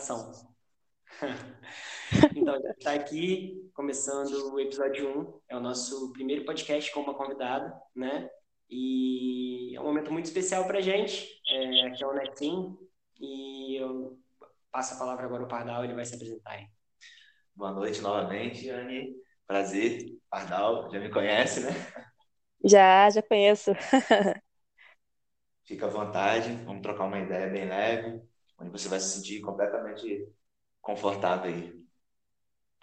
Ação. então, a gente está aqui começando o episódio 1, é o nosso primeiro podcast com uma convidada, né? E é um momento muito especial para a gente. É, aqui é o Netim e eu passo a palavra agora ao Pardal, ele vai se apresentar aí. Boa noite novamente, Anne. Prazer, Pardal, já me conhece, né? Já, já conheço. Fica à vontade, vamos trocar uma ideia bem leve, onde você vai se sentir completamente confortável aí.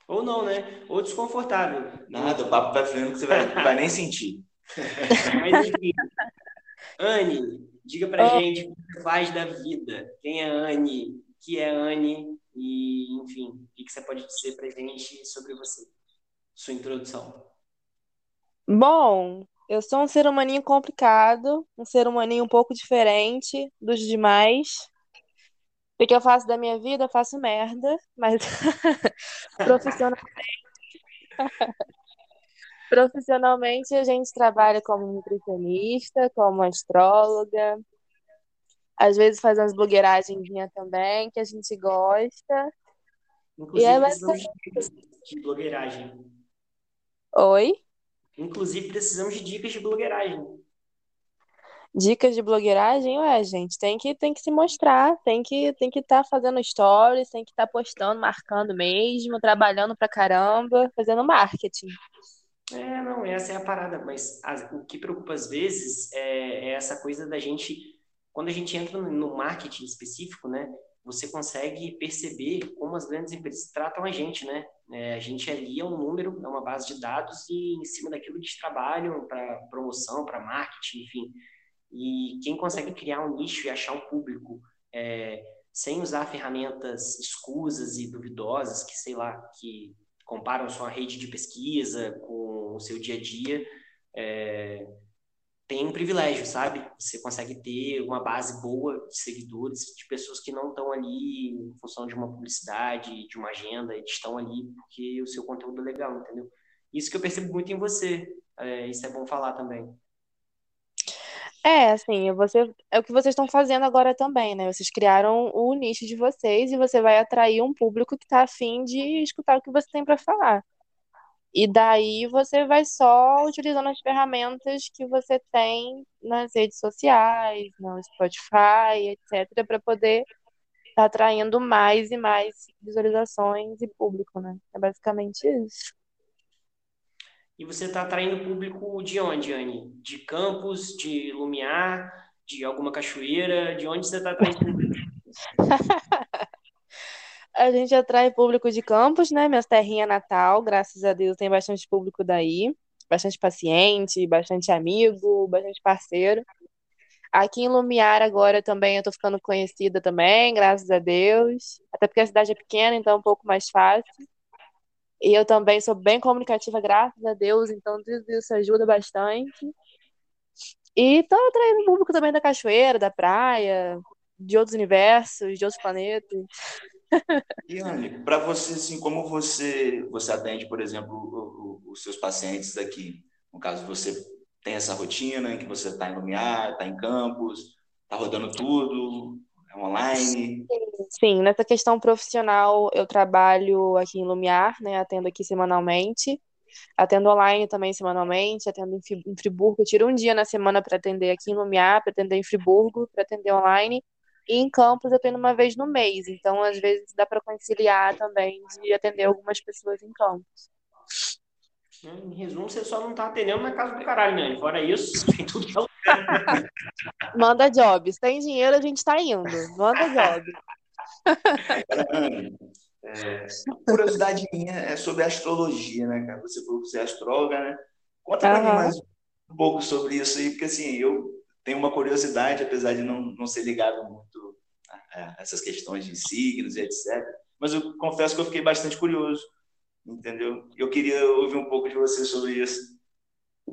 Ou não, né? Ou desconfortável. Nada, o papo vai fluindo que você vai, vai nem sentir. Mas enfim, Anne, diga pra oh. gente o que você faz da vida. Quem é Anne? O que é Anne? E, enfim, o que você pode dizer pra gente sobre você? Sua introdução. Bom, eu sou um ser humaninho complicado, um ser humaninho um pouco diferente dos demais. O que eu faço da minha vida? Eu faço merda, mas profissionalmente. profissionalmente a gente trabalha como nutricionista, como astróloga. Às vezes faz umas blogueiragens também, que a gente gosta. Inclusive, e é basicamente... de blogueiragem. Oi? Inclusive, precisamos de dicas de blogueiragem. Dicas de blogueiragem, ué, gente, tem que, tem que se mostrar, tem que tem que estar tá fazendo stories, tem que estar tá postando, marcando mesmo, trabalhando pra caramba, fazendo marketing. É, não, essa é a parada, mas a, o que preocupa às vezes é, é, essa coisa da gente, quando a gente entra no, no marketing específico, né, você consegue perceber como as grandes empresas tratam a gente, né? É, a gente ali é um número, é uma base de dados e em cima daquilo de trabalho para promoção, para marketing, enfim. E quem consegue criar um nicho e achar um público é, sem usar ferramentas escusas e duvidosas que, sei lá, que comparam sua rede de pesquisa com o seu dia a dia, é, tem um privilégio, sabe? Você consegue ter uma base boa de seguidores, de pessoas que não estão ali em função de uma publicidade, de uma agenda, estão ali porque o seu conteúdo é legal, entendeu? Isso que eu percebo muito em você, é, isso é bom falar também. É, assim, você, é o que vocês estão fazendo agora também, né? Vocês criaram o nicho de vocês e você vai atrair um público que está afim de escutar o que você tem para falar. E daí você vai só utilizando as ferramentas que você tem nas redes sociais, no Spotify, etc., para poder estar tá atraindo mais e mais visualizações e público, né? É basicamente isso. E você está atraindo público de onde, Anne? De Campos, de Lumiar, de alguma cachoeira? De onde você está atraindo público? a gente atrai público de Campos, né? Minha terrinha natal, graças a Deus, tem bastante público daí, bastante paciente, bastante amigo, bastante parceiro. Aqui em Lumiar agora também eu tô ficando conhecida também, graças a Deus. Até porque a cidade é pequena, então é um pouco mais fácil. E eu também sou bem comunicativa, graças a Deus, então tudo isso ajuda bastante. E tô atraindo público também da cachoeira, da praia, de outros universos, de outros planetas. E, Anne, para você, assim, como você, você atende, por exemplo, o, o, os seus pacientes aqui? No caso, você tem essa rotina em que você está em Lumiar, está em campus, está rodando tudo, online? Sim, nessa questão profissional, eu trabalho aqui em Lumiar, né, atendo aqui semanalmente, atendo online também semanalmente, atendo em Friburgo, eu tiro um dia na semana para atender aqui em Lumiar, para atender em Friburgo, para atender online, e em campus eu tenho uma vez no mês, então às vezes dá para conciliar também de atender algumas pessoas em campus. Em resumo, você só não tá atendendo na casa do caralho, né? Fora isso, tem tudo que Manda jobs. Tem dinheiro, a gente tá indo. Manda jobs. É, curiosidade minha é sobre astrologia, né, cara? Você falou que você é astróloga, né? Conta pra uhum. mim mais um pouco sobre isso aí, porque assim, eu tenho uma curiosidade, apesar de não, não ser ligado muito a, essas questões de signos e etc. Mas eu confesso que eu fiquei bastante curioso, entendeu? Eu queria ouvir um pouco de você sobre isso.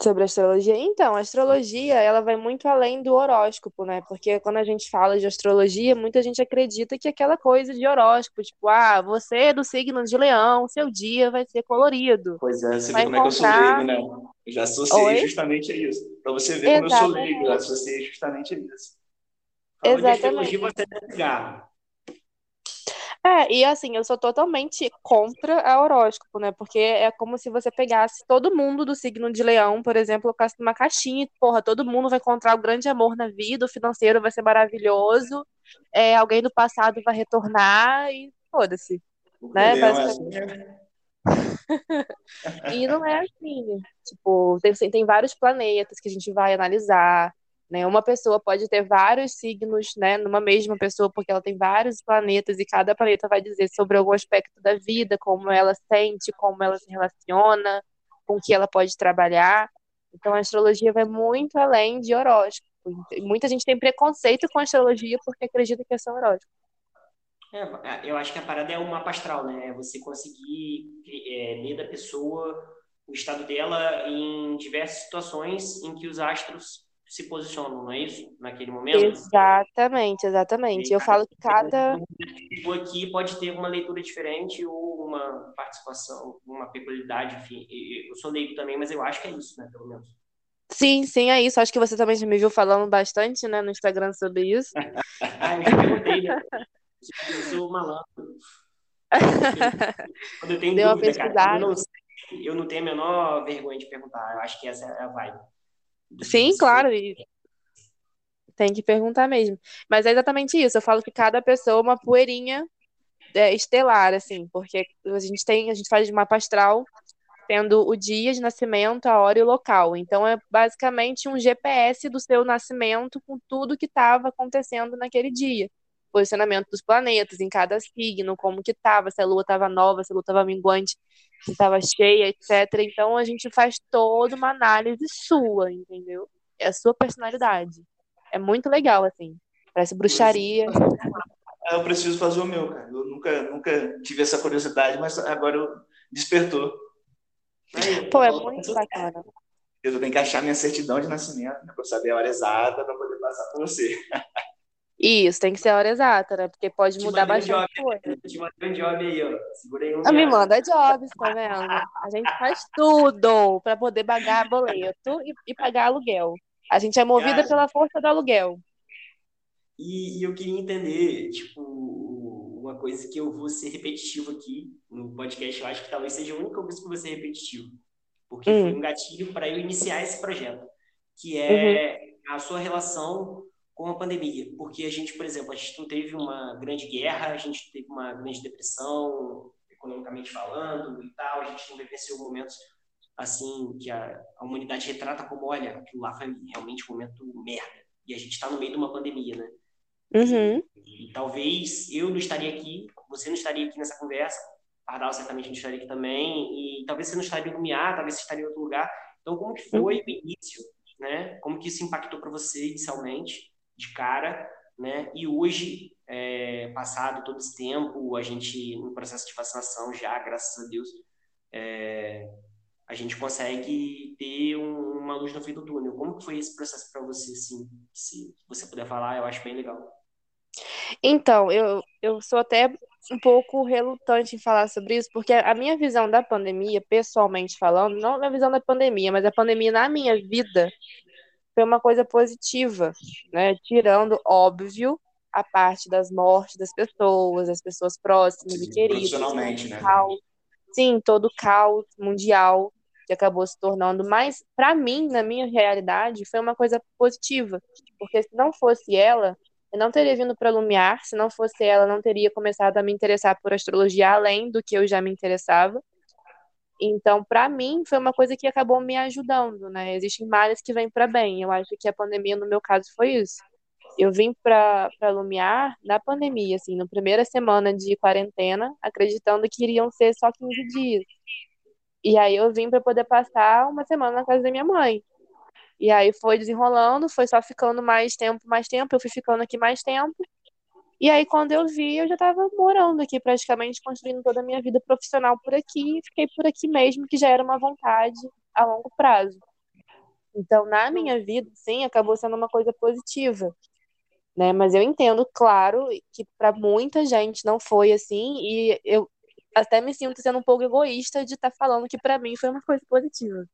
Sobre astrologia? Então, a astrologia, ela vai muito além do horóscopo, né? Porque quando a gente fala de astrologia, muita gente acredita que é aquela coisa de horóscopo, tipo, ah, você é do signo de leão, seu dia vai ser colorido. Pois é, você vai vê como encontrar... é que eu sou leigo, né? Eu já associei Oi? justamente a isso. Para você ver Exatamente. como eu sou leigo, eu associei justamente a isso. Falando Exatamente. de astrologia, você é cigarro. É, É, e assim, eu sou totalmente contra a horóscopo, né? Porque é como se você pegasse todo mundo do signo de leão, por exemplo, colocasse numa caixinha e, porra, todo mundo vai encontrar o grande amor na vida, o financeiro vai ser maravilhoso, é, alguém do passado vai retornar e foda-se. Né? Basicamente. e não é assim. Tipo, tem, tem vários planetas que a gente vai analisar. Né? Uma pessoa pode ter vários signos né, numa mesma pessoa, porque ela tem vários planetas, e cada planeta vai dizer sobre algum aspecto da vida, como ela sente, como ela se relaciona, com que ela pode trabalhar. Então a astrologia vai muito além de horóscopo. Muita gente tem preconceito com a astrologia porque acredita que é só horóscopo. É, eu acho que a parada é o mapa astral, né? É você conseguir é, ler da pessoa o estado dela em diversas situações em que os astros se posicionam, não é isso? Naquele momento? Exatamente, exatamente. eu falo que cada. Aqui pode ter uma leitura diferente ou uma participação, uma peculiaridade, enfim. Eu sou leigo também, mas eu acho que é isso, né? Pelo menos. Sim, sim, é isso. Acho que você também já me viu falando bastante, né, no Instagram sobre isso. ah, eu perguntei, né? Eu sou malandro. Quando eu tenho Deu dúvida, cara, eu não, sei, eu não tenho a menor vergonha de perguntar. Eu acho que essa é a vibe. Sim, claro. Tem que perguntar mesmo. Mas é exatamente isso. Eu falo que cada pessoa é uma poeirinha é, estelar, assim, porque a gente tem, a gente faz mapa astral tendo o dia de nascimento, a hora e o local. Então é basicamente um GPS do seu nascimento com tudo que estava acontecendo naquele dia. Posicionamento dos planetas em cada signo, como que estava, se a lua estava nova, se a lua estava minguante, se estava cheia, etc. Então a gente faz toda uma análise sua, entendeu? É a sua personalidade. É muito legal, assim. Parece bruxaria. Eu preciso fazer o meu, cara. Eu nunca, nunca tive essa curiosidade, mas agora eu despertou. Pô, é muito bacana. Eu tenho que achar minha certidão de nascimento, né, para saber a hora exata para poder passar para você. Isso, tem que ser a hora exata, né? Porque pode te mudar bastante um coisa. Te mandei um job aí, ó. Segurei um. Ah, me manda jobs, tá vendo? A gente faz tudo para poder pagar boleto e, e, pagar aluguel. A gente é movida Cara, pela força do aluguel. E, e eu queria entender, tipo, uma coisa que eu vou ser repetitivo aqui no podcast. Eu acho que talvez seja a única coisa que eu vou ser repetitivo. Porque uhum. foi um gatilho para eu iniciar esse projeto, que é uhum. a sua relação com a pandemia. Porque a gente, por exemplo, a gente não teve uma grande guerra, a gente teve uma grande depressão, economicamente falando e tal, a gente não vivenciou momentos assim que a, a humanidade retrata como, olha, aquilo lá foi realmente um momento merda. E a gente está no meio de uma pandemia, né? Uhum. E, e, talvez eu não estaria aqui, você não estaria aqui nessa conversa, Pardal certamente não estaria aqui também, e talvez você não estaria no Lumiar, talvez você estaria em outro lugar. Então, como que foi uhum. o início, né? Como que isso impactou para você inicialmente, de cara, né? E hoje, é, passado todo esse tempo, a gente no processo de vacinação já, graças a Deus, é, a gente consegue ter um, uma luz no fim do túnel. Como foi esse processo para você, assim? Se você puder falar, eu acho bem legal. Então, eu, eu sou até um pouco relutante em falar sobre isso, porque a minha visão da pandemia, pessoalmente falando, não a visão da pandemia, mas a pandemia na minha vida foi uma coisa positiva, né? Tirando, óbvio, a parte das mortes das pessoas, das pessoas próximas e queridas. Profissionalmente, né? Caos, sim, todo o caos mundial que acabou se tornando, mas para mim, na minha realidade, foi uma coisa positiva, porque se não fosse ela, eu não teria vindo para Lumiar, se não fosse ela, não teria começado a me interessar por astrologia além do que eu já me interessava. Então, para mim, foi uma coisa que acabou me ajudando, né? Existem males que vêm para bem. Eu acho que a pandemia, no meu caso, foi isso. Eu vim para Lumiar na pandemia, assim, na primeira semana de quarentena, acreditando que iriam ser só 15 dias. E aí eu vim para poder passar uma semana na casa da minha mãe. E aí foi desenrolando, foi só ficando mais tempo, mais tempo, eu fui ficando aqui mais tempo. E aí, quando eu vi, eu já estava morando aqui, praticamente construindo toda a minha vida profissional por aqui, e fiquei por aqui mesmo, que já era uma vontade a longo prazo. Então, na minha vida, sim, acabou sendo uma coisa positiva. Né? Mas eu entendo, claro, que para muita gente não foi assim, e eu até me sinto sendo um pouco egoísta de estar tá falando que para mim foi uma coisa positiva.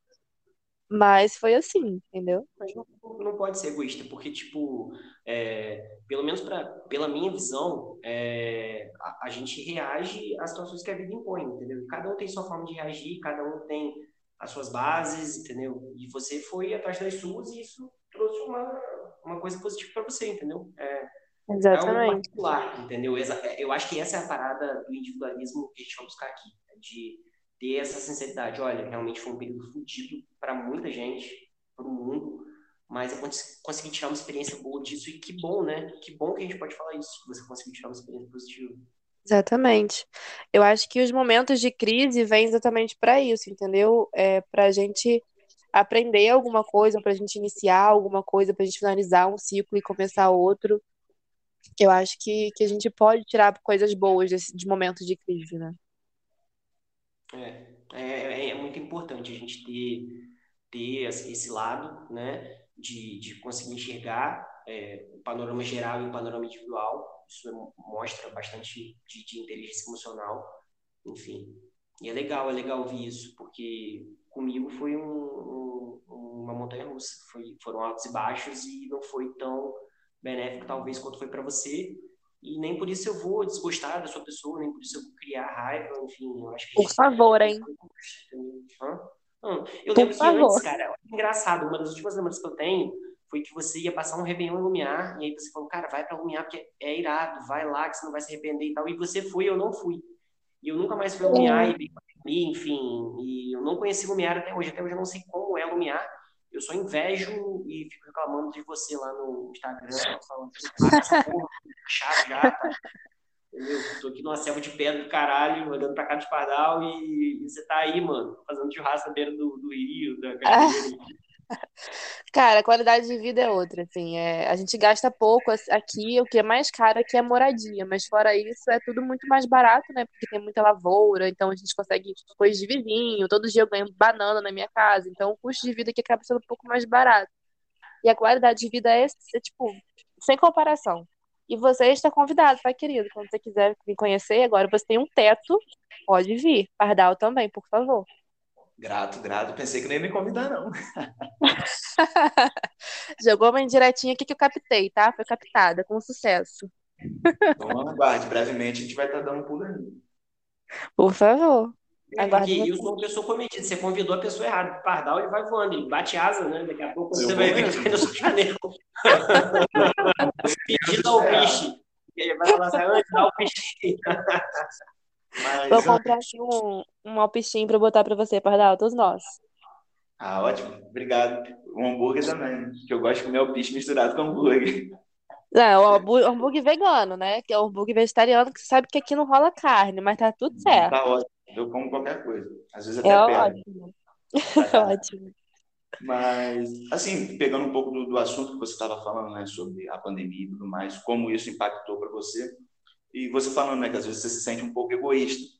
Mas foi assim, entendeu? Mas não, não pode ser egoísta, porque, tipo, é, pelo menos pra, pela minha visão, é, a, a, gente reage às situações que a vida impõe, entendeu? Cada um tem sua forma de reagir, cada um tem as suas bases, entendeu? E você foi atrás das suas e isso trouxe uma, uma coisa positiva para você, entendeu? É, Exatamente. É um particular, entendeu? Eu acho que essa é a parada do individualismo que a gente vai buscar aqui, né? de ter essa sinceridade. Olha, realmente foi um período fodido para muita gente, para o mundo, mas eu consegui tirar uma experiência boa disso e que bom, né? Que bom que a gente pode falar isso, que você conseguiu tirar uma experiência positiva. Exatamente. Eu acho que os momentos de crise vêm exatamente para isso, entendeu? É para a gente aprender alguma coisa, para a gente iniciar alguma coisa, para a gente finalizar um ciclo e começar outro. Eu acho que, que a gente pode tirar coisas boas desse, de momentos de crise, né? É, é, é muito importante a gente ter, ter esse lado, né, de, de conseguir enxergar é, o panorama geral e o panorama individual. Isso mostra bastante de, de inteligência emocional, enfim. E é legal, é legal ouvir isso, porque comigo foi um, um, uma montanha russa. Foi, foram altos e baixos e não foi tão benéfico, talvez, quanto foi para você. E nem por isso eu vou desgostar da sua pessoa, nem por isso eu vou criar raiva, enfim, eu acho que... Por favor, hein? Não, eu lembro que antes, cara, engraçado, uma das últimas lembranças que eu tenho foi que você ia passar um Réveillon em Lumiar, e aí você falou, cara, vai pra Lumiar porque é irado, vai lá que você não vai se arrepender e tal, e você foi, eu não fui. E eu nunca mais fui a Lumiar, e, enfim, e eu não conheci Lumiar até hoje, até hoje eu não sei como é Lumiar, eu só invejo e fico reclamando de você lá no Instagram, falando chato já, tá? Entendeu? Tô aqui numa selva de pedra do caralho, olhando pra cá de pardal e, e você tá aí, mano, fazendo churrasco na beira do, do rio, da cachoeira. Cara, a qualidade de vida é outra, assim, é, a gente gasta pouco aqui, o que é mais caro aqui é moradia, mas fora isso é tudo muito mais barato, né, porque tem muita lavoura, então a gente consegue coisas de vizinho, todo dia eu ganho banana na minha casa, então o custo de vida aqui acaba sendo um pouco mais barato. E a qualidade de vida é, é tipo, sem comparação. E você está convidado, tá, querido? Quando você quiser me conhecer, agora você tem um teto, pode vir. Pardal também, por favor. Grato, grato. Pensei que não ia me convidar, não. Jogou uma indiretinha aqui que eu captei, tá? Foi captada, com sucesso. Então, aguarde. Brevemente a gente vai estar tá dando um pulo ali. Por favor. É, aguarde. E eu sou uma pessoa comedida. Você convidou a pessoa errada. O pardal ele vai voando, ele bate asa, né? Daqui a pouco eu você vai ver que vai no seu janela. Pedido ao bicho. E aí vai falar assim, antes dá o bicho. Mas... Vou comprar aqui um, um alpichinho para botar para você, Pardal, todos nós. Ah, ótimo. Obrigado. O hambúrguer também, que eu gosto de comer alpiche misturado com hambúrguer. Não, o hambúrguer vegano, né? Que é o hambúrguer vegetariano, que você sabe que aqui não rola carne, mas tá tudo certo. Tá ótimo. Eu como qualquer coisa. Às vezes até é ótimo. É ótimo. Mas, assim, pegando um pouco do, do assunto que você estava falando, né, sobre a pandemia e tudo mais, como isso impactou para você, e você falando, né, que às vezes você se sente um pouco egoísta.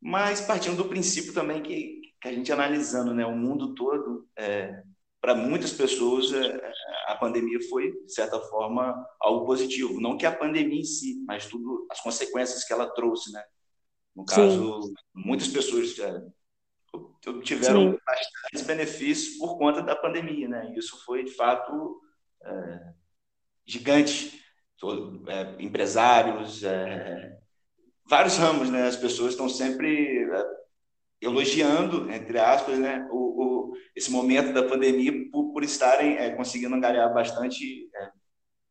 Mas partindo do princípio também que, que a gente analisando, né, o mundo todo, é, para muitas pessoas é, a pandemia foi de certa forma algo positivo, não que a pandemia em si, mas tudo as consequências que ela trouxe, né? No caso, Sim. muitas pessoas é, obtiveram Sim. bastantes benefícios por conta da pandemia, né? Isso foi de fato é, gigante todo, é, empresários, é, vários ramos, né? As pessoas estão sempre é, elogiando, entre aspas, né, o, o, esse momento da pandemia por, por estarem é, conseguindo angariar bastante é,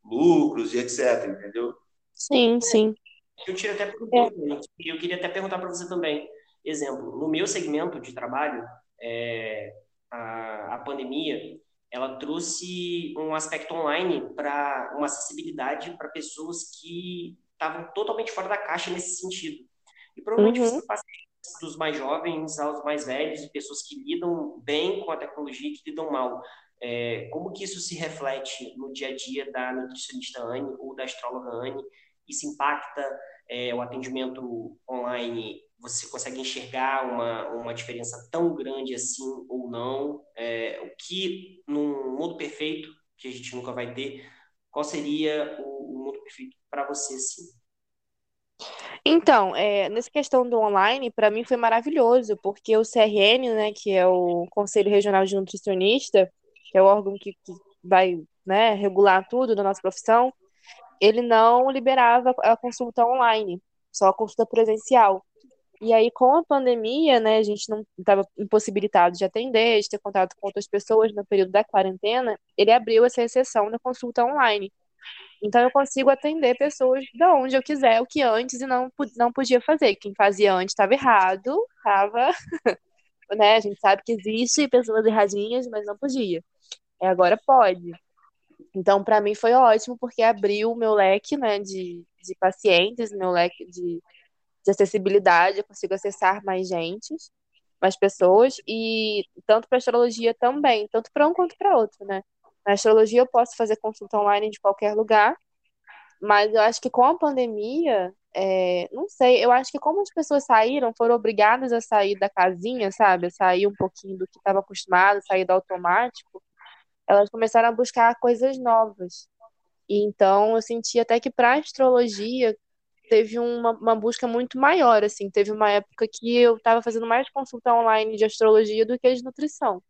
lucros e etc, entendeu? Sim, sim. Eu, tiro até é. eu queria até perguntar para você também, exemplo, no meu segmento de trabalho, é, a, a pandemia ela trouxe um aspecto online para uma acessibilidade para pessoas que estavam totalmente fora da caixa nesse sentido. E provavelmente uhum. você dos mais jovens aos mais velhos, de pessoas que lidam bem com a tecnologia e que lidam mal. É, como que isso se reflete no dia a dia da nutricionista Anne ou da astróloga Anne? Isso impacta é, o atendimento online você consegue enxergar uma, uma diferença tão grande assim ou não? É, o que, num mundo perfeito, que a gente nunca vai ter, qual seria o, o mundo perfeito para você, sim? Então, é, nessa questão do online, para mim foi maravilhoso, porque o CRN, né, que é o Conselho Regional de Nutricionista, que é o órgão que, que vai, né, regular tudo da nossa profissão, ele não liberava a consulta online, só a consulta presencial. E aí, com a pandemia, né, a gente não estava impossibilitado de atender, de ter contato com outras pessoas no período da quarentena, ele abriu essa exceção da consulta online. Então, eu consigo atender pessoas de onde eu quiser, o que antes e não, não podia fazer. Quem fazia antes estava errado, estava. né, a gente sabe que existe pessoas erradinhas, mas não podia. E agora pode. Então, para mim foi ótimo, porque abriu o meu leque né, de, de pacientes, meu leque de de acessibilidade, eu consigo acessar mais gente, mais pessoas, e tanto para astrologia também, tanto para um quanto para outro, né? Na astrologia eu posso fazer consulta online de qualquer lugar, mas eu acho que com a pandemia, é, não sei, eu acho que como as pessoas saíram, foram obrigadas a sair da casinha, sabe? A sair um pouquinho do que estava acostumado, sair do automático, elas começaram a buscar coisas novas. E então eu senti até que para astrologia, teve uma, uma busca muito maior, assim. Teve uma época que eu estava fazendo mais consulta online de astrologia do que de nutrição.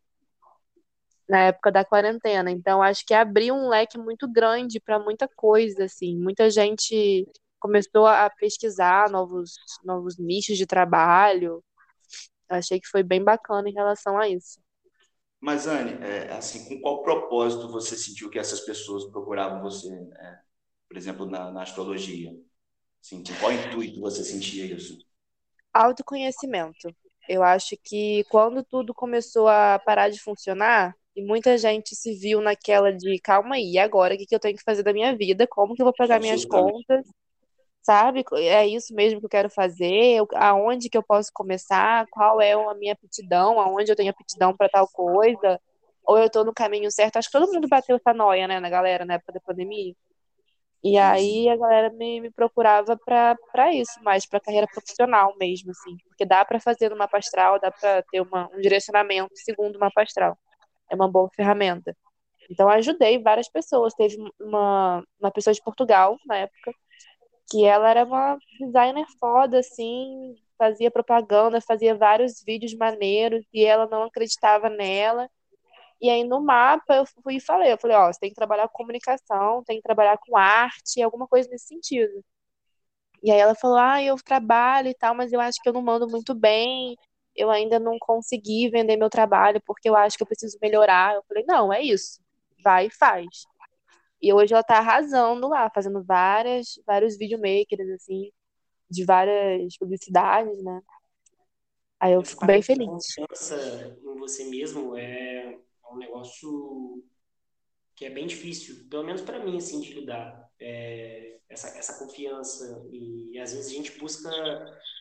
Na época da quarentena. Então, acho que abriu um leque muito grande para muita coisa, assim. Muita gente começou a pesquisar novos, novos nichos de trabalho. Achei que foi bem bacana em relação a isso. Mas, Anne, é, assim, com qual propósito você sentiu que essas pessoas procuravam você, é, por exemplo, na, na astrologia? Sim, com qual intuito você sentia isso? Autoconhecimento. Eu acho que quando tudo começou a parar de funcionar, e muita gente se viu naquela de calma aí, agora o que, que eu tenho que fazer da minha vida? Como que eu vou pagar minhas contas? Sabe? É isso mesmo que eu quero fazer? Aonde que eu posso começar? Qual é a minha aptidão? Aonde eu tenho aptidão para tal coisa? Ou eu estou no caminho certo? Acho que todo mundo bateu essa noia, né, na galera, na época da pandemia. E aí a galera me, me procurava para isso, mais para carreira profissional mesmo, assim, porque dá para fazer no mapa astral, dá para ter uma, um direcionamento segundo o mapa astral. É uma boa ferramenta. Então ajudei várias pessoas. Teve uma, uma pessoa de Portugal na época, que ela era uma designer foda, assim, fazia propaganda, fazia vários vídeos maneiros, e ela não acreditava nela. E aí no mapa eu fui e falei, eu falei, ó, você tem que trabalhar com comunicação, tem que trabalhar com arte, alguma coisa nesse sentido. E aí ela falou, ah, eu trabalho e tal, mas eu acho que eu não mando muito bem, eu ainda não consegui vender meu trabalho porque eu acho que eu preciso melhorar. Eu falei, não, é isso, vai e faz. E hoje ela tá arrasando lá, fazendo várias, vários videomakers, assim, de várias publicidades, né? Aí eu fico bem feliz. Confiança em você mesmo é é um negócio que é bem difícil, pelo menos para mim, assim, de lidar. É, essa, essa confiança. E, às vezes a gente busca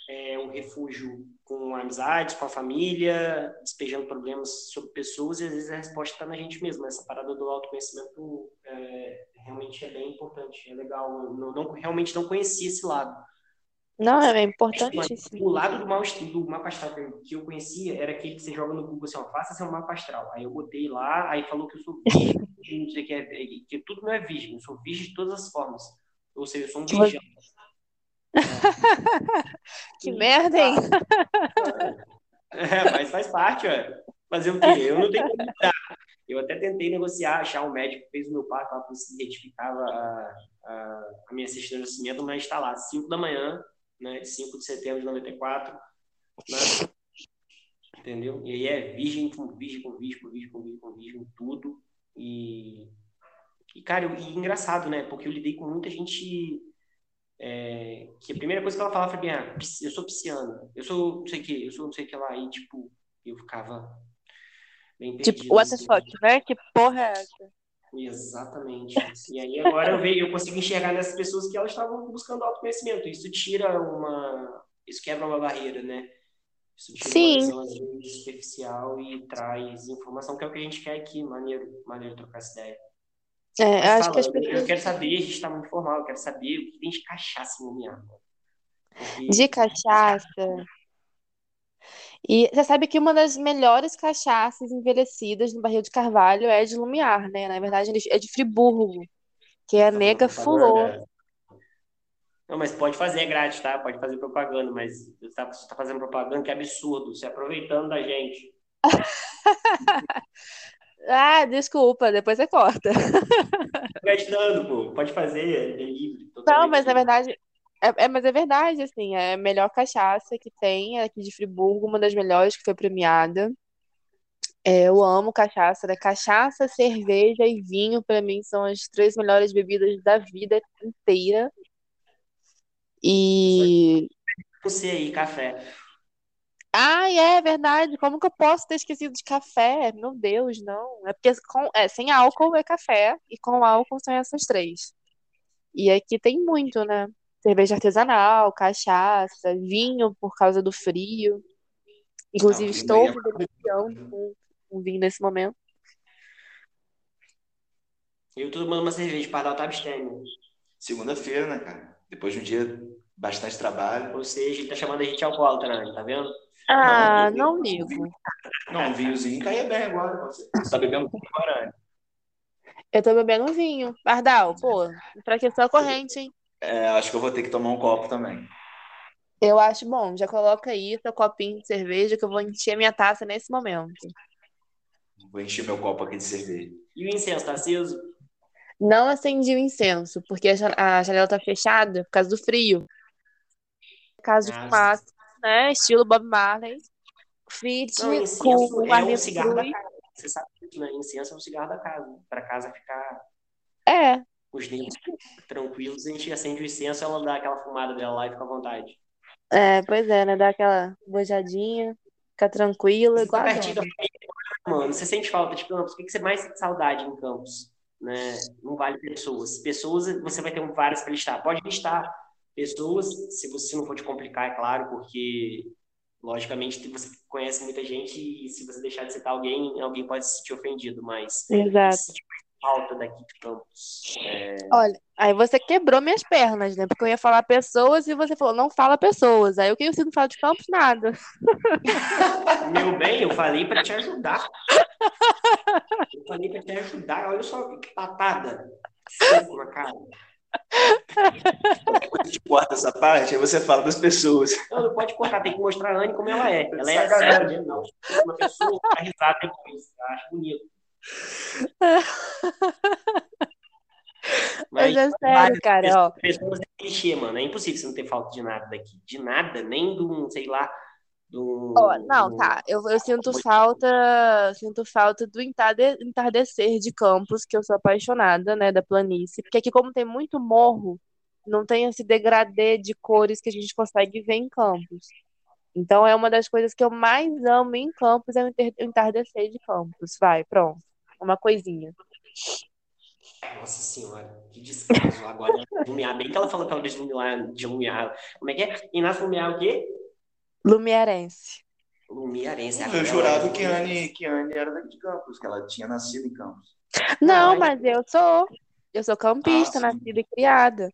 é, um refúgio com amizades, com a família, despejando problemas sobre pessoas, e às vezes a resposta está na gente mesmo. Essa parada do autoconhecimento é, realmente é bem importante, é legal. Eu não, não, realmente não conhecia esse lado. Não, é importantíssimo. O lado do, mal, do mapa astral que eu conhecia era aquele que você joga no Google assim, ó, faça seu mapa astral. Aí eu botei lá, aí falou que eu sou virgem, não sei que, é, que tudo não é virgem, eu sou virgem de todas as formas. Ou seja, eu sou um virgem. que merda, hein? É, mas faz parte, ué. Fazer o quê? Eu não tenho como mudar. Eu até tentei negociar, achar um médico que fez o meu parto para se identificava a, a, a minha certidão de nascimento, mas está lá, 5 da manhã, né, de 5 de setembro de 94, né, entendeu? E aí é virgem com virgem, com virgem, com virgem, com virgem, com virgem, tudo. E, e cara, eu, e engraçado, né? Porque eu lidei com muita gente é, que a primeira coisa que ela falava foi, ah, eu sou pisciana, eu sou não sei o que, eu sou não sei o que lá, e tipo, eu ficava bem tipo, perdido. Tipo, what the assim, fuck, né? Que porra é essa? Exatamente. E aí agora eu vejo, eu consigo enxergar nessas pessoas que elas estavam buscando autoconhecimento. Isso tira uma, isso quebra uma barreira, né? Isso tira Sim. uma visão superficial e traz informação que é o que a gente quer aqui, maneiro, maneiro trocar essa ideia. É, Mas, acho fala, que as pessoas... eu quero saber, a gente está muito formal, eu quero saber o que tem de cachaça no minha Porque... De cachaça. E você sabe que uma das melhores cachaças envelhecidas no barril de carvalho é de Lumiar, né? Na verdade, é de Friburgo, que é a Nega Fulô. Não, mas pode fazer, é grátis, tá? Pode fazer propaganda, mas você tá, tá fazendo propaganda que é absurdo, se aproveitando da gente. ah, desculpa, depois você corta. Gratidão, pô. Pode fazer, é livre. Não, mas na verdade, é, é, mas é verdade, assim, é a melhor cachaça que tem é aqui de Friburgo, uma das melhores que foi premiada. É, eu amo cachaça, né? Cachaça, cerveja e vinho, para mim, são as três melhores bebidas da vida inteira. E. Você aí, café. Ai, é verdade. Como que eu posso ter esquecido de café? Meu Deus, não. É porque com, é, sem álcool é café e com álcool são essas três. E aqui tem muito, né? Cerveja artesanal, cachaça, vinho por causa do frio. Inclusive, estou vivenciando com, com vinho nesse momento. Eu tô tomando uma cerveja para dar o tabstêmio. Segunda-feira, né, cara? Depois de um dia bastante trabalho. Ou seja, ele tá chamando a gente alcoólatra, né? Tá vendo? Ah, não, não ligo. Não, um vinhozinho caia bem agora. Você, você tá bebendo vinho agora, né? Eu tô bebendo um vinho. Pardal, pô, enfraqueceu a corrente, hein? É, acho que eu vou ter que tomar um copo também. Eu acho bom. Já coloca aí seu copinho de cerveja que eu vou encher minha taça nesse momento. Vou encher meu copo aqui de cerveja. E o incenso tá aceso? Não acendi o incenso, porque a janela tá fechada por causa do frio. Caso de fumaça, né? Estilo Bob Marley. Fit com é um cigarro da casa. Você sabe que né? Incenso é um cigarro da casa. Pra casa ficar. É. Os dentes tranquilos, a gente acende o incenso, ela dá aquela fumada dela lá e fica à vontade. É, pois é, né? Dá aquela bojadinha, fica tranquila, igual. Tá mano, você sente falta de Campos? O que você mais sente saudade em Campos? Né? Não vale pessoas. Pessoas você vai ter várias para listar. Pode listar pessoas, se você não for te complicar, é claro, porque logicamente você conhece muita gente e se você deixar de citar alguém, alguém pode se sentir ofendido, mas Exato. Falta daqui de Campos. É... Olha, aí você quebrou minhas pernas, né? Porque eu ia falar pessoas e você falou, não fala pessoas. Aí o que eu não falo de Campos? Nada. Meu bem, eu falei para te ajudar. Eu falei para te ajudar. Olha só que patada. Soco na cara. Depois a gente corta essa parte, aí você fala das pessoas. Não, não pode cortar, tem que mostrar a Anne como ela é. Ela é séria, não. Uma pessoa fica risada depois. Eu acho bonito. Mas, Mas é sério, cara. Pessoas é clichê, mano. É impossível você não ter falta de nada daqui. De nada, nem de um, sei lá, do, oh, não, do... tá. Eu, eu sinto falta, sinto falta do entardecer de Campos, que eu sou apaixonada, né, da planície. Porque aqui, como tem muito morro, não tem esse degradê de cores que a gente consegue ver em Campos. Então é uma das coisas que eu mais amo em Campos é o entardecer de Campos. Vai, pronto. Uma coisinha. Nossa senhora, que descaso. Agora, Lumiar, bem que ela falou que ela de Lumiar, de Lumiar. Como é que é? Inácio Lumiar o quê? Lumiarense. Lumiarense. Eu jurava que Anne, que Anne era daqui de Campos, que ela tinha nascido em Campos. Não, mas eu sou. Eu sou campista, ah, nascida e criada.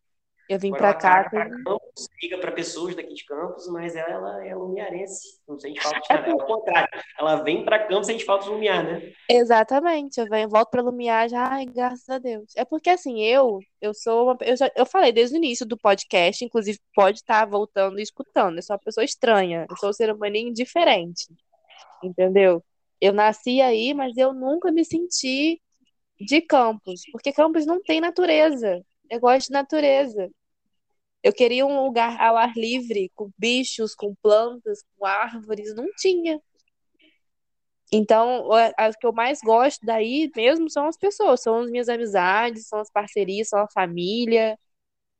Eu vim para cá. Pra Campos, liga para pessoas daqui de Campos, mas ela é lumiarense. Não sente falta de nada. É o contrário. Ela vem para Campos, sente falta de Lumiar, né? Exatamente. Eu venho, volto para Lumiar já, ai, graças a Deus. É porque assim, eu, eu sou uma. Eu, já, eu falei desde o início do podcast, inclusive pode estar tá voltando e escutando. Eu sou uma pessoa estranha. Eu sou um ser humaninho diferente. Entendeu? Eu nasci aí, mas eu nunca me senti de Campos, porque Campos não tem natureza. Eu gosto de natureza. Eu queria um lugar ao ar livre, com bichos, com plantas, com árvores. Não tinha. Então, as que eu mais gosto daí mesmo são as pessoas, são as minhas amizades, são as parcerias, são a família,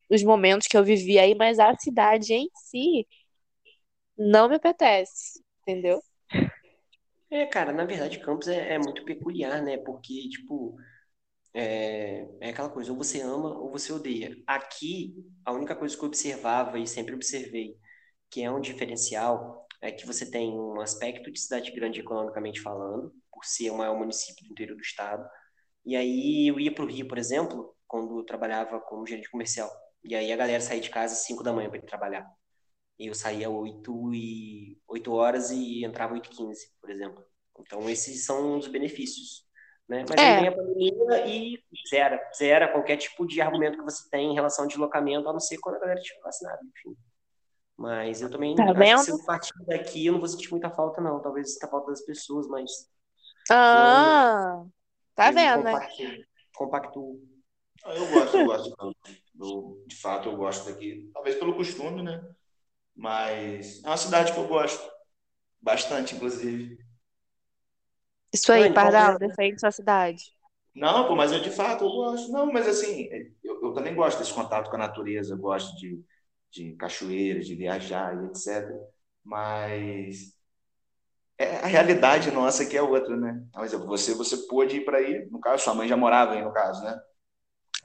os momentos que eu vivi aí, mas a cidade em si não me apetece, entendeu? É, cara, na verdade, Campos é, é muito peculiar, né? Porque, tipo, é, é aquela coisa, ou você ama ou você odeia. Aqui, a única coisa que eu observava e sempre observei, que é um diferencial, é que você tem um aspecto de cidade grande economicamente falando, por ser o maior município do interior do estado. E aí eu ia para o Rio, por exemplo, quando eu trabalhava como gerente comercial. E aí a galera saía de casa às 5 da manhã para ir trabalhar. E eu saía 8, e, 8 horas e entrava 8 e 15, por exemplo. Então esses são os benefícios Né? Mas é. aí vem a pandemia e zera, zera qualquer tipo de argumento que você tem em relação ao deslocamento, a não ser quando a galera estiver vacinada, enfim. Mas eu também tá acho vendo? que se eu partir daqui, eu não vou sentir muita falta, não. Talvez sinta falta das pessoas, mas. Ah, tá vendo, né? compactuo, compactuo. Ah, Eu gosto, eu gosto. Eu, de fato, eu gosto daqui. Talvez pelo costume, né? Mas é uma cidade que eu gosto. Bastante, inclusive. Isso aí, qual Pardal, que é? defende sua cidade. Não, pô, mas eu de fato eu gosto. Não, mas assim, eu, eu também gosto desse contato com a natureza, eu gosto de, de cachoeiras, de viajar e etc. Mas é, a realidade nossa aqui é outra, né? Por exemplo, você, você pôde ir para aí, no caso, sua mãe já morava aí, no caso, né?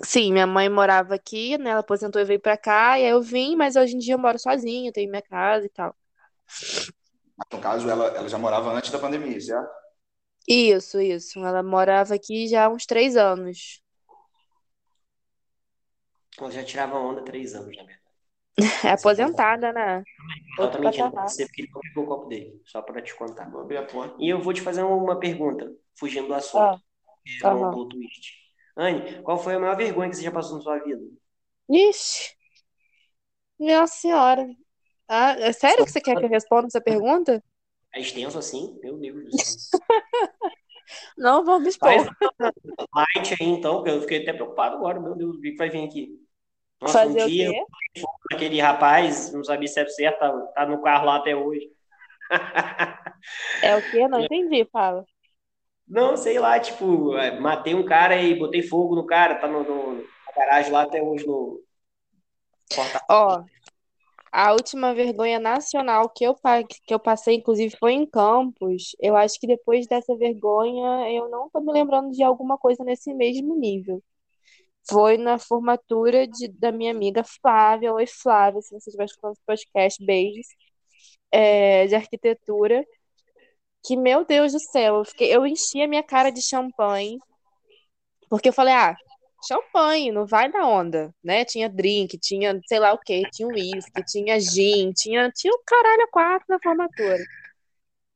Sim, minha mãe morava aqui, né? Ela aposentou e veio pra cá, e aí eu vim, mas hoje em dia eu moro sozinha, tenho minha casa e tal. Mas, no caso, ela, ela já morava antes da pandemia, certo? Isso, isso. Ela morava aqui já há uns três anos. Ela já tirava onda há três anos, na verdade. É aposentada, né? Outro também tinha patamar. você porque ele não pegou o copo dele, só para te contar. Vou abrir a porta. E eu vou te fazer uma pergunta, fugindo do assunto. Ah, É um aham. plot twist. Anne, qual foi a maior vergonha que você já passou na sua vida? Ixi, nossa senhora. Ah, é sério que você quer que eu responda essa pergunta? É extenso assim? Meu Deus do céu. Não Faz expor. light aí, então, porque eu fiquei até preocupado agora. Meu Deus, o que que vai vir aqui? Nossa, um Fazer o dia, aquele rapaz, não sabia se era certo, tá, tá no carro lá até hoje. É o quê? Não entendi, fala. Não, sei lá, tipo, é, matei um cara e botei fogo no cara, tá no, no- na garagem lá até hoje no. Ó, a última vergonha nacional que eu, que eu passei, inclusive, foi em Campos. Eu acho que depois dessa vergonha, eu não tô me lembrando de alguma coisa nesse mesmo nível. Foi na formatura de, da minha amiga Flávia. Oi, Flávia, se você estiver escutando esse podcast, beijos. É, de arquitetura. Que, meu Deus do céu, eu fiquei, eu enchi a minha cara de champanhe. Porque eu falei, ah, champanhe, não vai dar onda, né? Tinha drink, tinha sei lá o quê, tinha uísque, tinha gin, tinha, tinha o caralho quatro na formatura.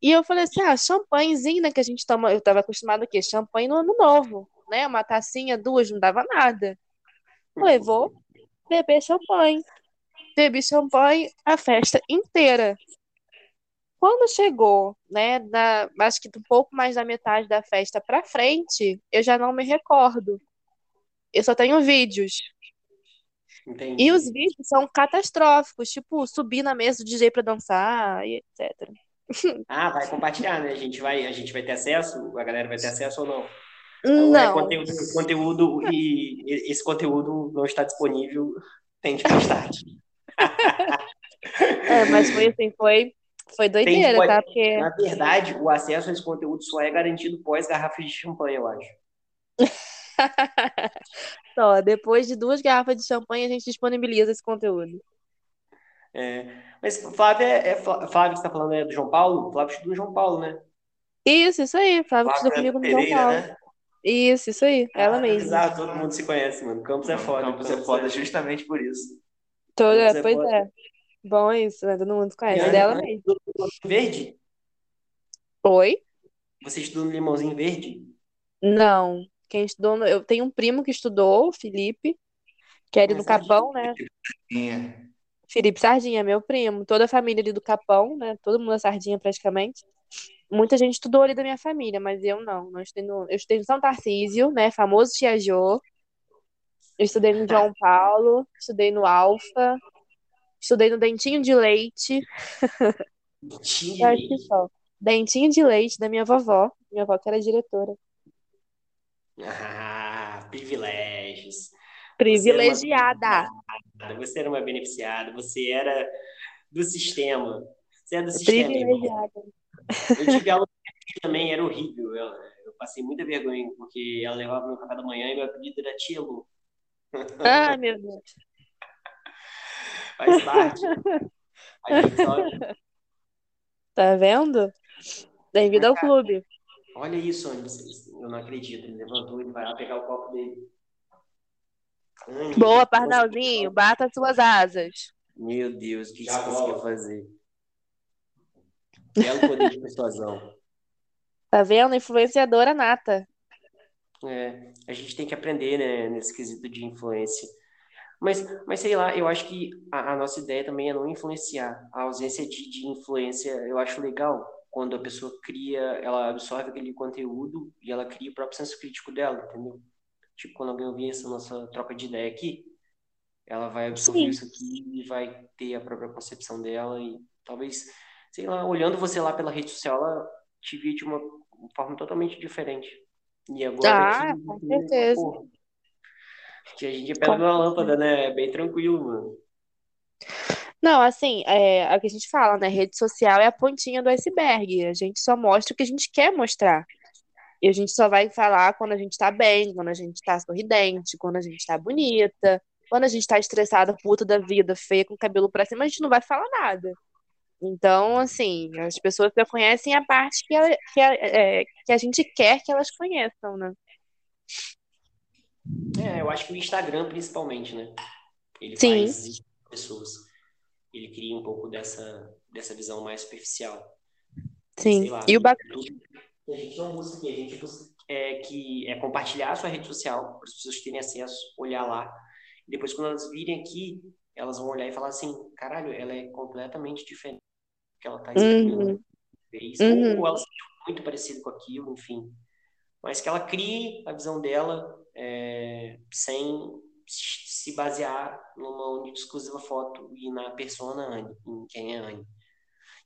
E eu falei assim, ah, champanhezinho, né, que a gente toma, eu tava acostumado o quê? Champanhe no ano novo, né? Uma tacinha, duas, não dava nada. Falei, vou beber champanhe. Bebi champanhe a festa inteira. Quando chegou, né, na, acho que um pouco mais da metade da festa pra frente, eu já não me recordo. Eu só tenho vídeos. Entendi. E os vídeos são catastróficos, tipo, subir na mesa do DJ pra dançar e etc. Ah, vai compartilhar, né? A gente vai, a gente vai ter acesso, a galera vai ter acesso ou não? É Não, conteúdo, conteúdo e esse conteúdo não está disponível, tente mais tarde. é, mas foi assim, foi, foi Tem, doideira, pode- tá? Porque Na verdade, o acesso a esse conteúdo só é garantido pós garrafas de champanhe, eu acho. só, depois de duas garrafas de champanhe, a gente disponibiliza esse conteúdo. É, mas Flávia, é, é Flá- Flávia que você está falando é do João Paulo? Flávia estuda no João Paulo, né? Isso, isso aí, Flávia que estudou comigo no João Paulo. né? Isso, isso aí, ela Ah, mesma. exato, todo mundo se conhece, mano. Campos é foda. Campos é foda justamente por isso. Toda, Campos é pois é. Bom isso, né? Todo mundo se E conhece. Ana, Dela mesmo. estudou no Limãozinho Verde? Oi? Você estudou no Limãozinho Verde? Não. Quem estudou, no- eu tenho um primo que estudou, Felipe, que é ali Ah, no Sardinha. Capão, né? Tinha. Felipe Sardinha, meu primo. Toda a família ali do Capão, né? Todo mundo é Sardinha praticamente. Muita gente estudou ali da minha família, mas eu não. não estudei no, eu estudei no São Tarcísio, né? Famoso Tia Jô. Eu estudei no João Paulo, estudei no Alfa, estudei no Dentinho de Leite. Acho que só. Dentinho de Leite da minha vovó. Minha avó que era diretora. Ah, privilégios. Privilegiada. Você era uma beneficiada, você era do sistema. Você é do sistema. Privilegiada. Eu tive aula de também, era horrível. Eu, eu passei muita vergonha, porque ela levava meu café da manhã e meu apelido era Tia Lu. Ai, meu Deus. Faz parte. A gente só... Tá vendo? Bem-vindo ao clube. Olha isso, Anny. Eu não acredito. Ele levantou, ele vai lá pegar o copo dele. Boa, Pardalzinho. Bata as suas asas. Meu Deus, o que Já você conseguiu fazer? Belo poder de persuasão. Tá vendo? Influenciadora nata. É, a gente tem que aprender, né, nesse quesito de influência. Mas, mas sei lá, eu acho que a, a nossa ideia também é não influenciar. A ausência de, de influência, eu acho legal quando a pessoa cria, ela absorve aquele conteúdo e ela cria o próprio senso crítico dela, entendeu? Tipo, quando alguém ouvir essa nossa troca de ideia aqui, ela vai absorver Sim. isso aqui e vai ter a própria concepção dela e talvez, sei lá, olhando você lá pela rede social, ela te via de uma forma totalmente diferente. E agora ah, com certeza. Pô, que a gente é pega uma lâmpada, né? É bem tranquilo, mano. Não, assim, é, é o que a gente fala, né? Rede social é a pontinha do iceberg. A gente só mostra o que a gente quer mostrar. E a gente só vai falar quando a gente tá bem, quando a gente tá sorridente, quando a gente tá bonita, quando a gente tá estressada, puta da vida, feia, com o cabelo pra cima, a gente não vai falar nada. Então, assim, as pessoas só conhecem a parte que a, que a, é, que a gente quer que elas conheçam, né? É, eu acho que o Instagram, principalmente, né? Ele Sim. faz pessoas. Ele cria um pouco dessa, dessa visão mais superficial. Sim. Lá, e o bacana. A gente não busca aqui, a gente busca é, que é compartilhar a sua rede social, para as pessoas terem acesso, olhar lá. E depois, quando elas virem aqui, elas vão olhar e falar assim: caralho, ela é completamente diferente do que ela está escrevendo. Uhum. Uhum. Ou ela se muito parecido com aquilo, enfim. Mas que ela crie a visão dela é, sem se basear numa única exclusiva foto e na persona Anne, em quem é Anne.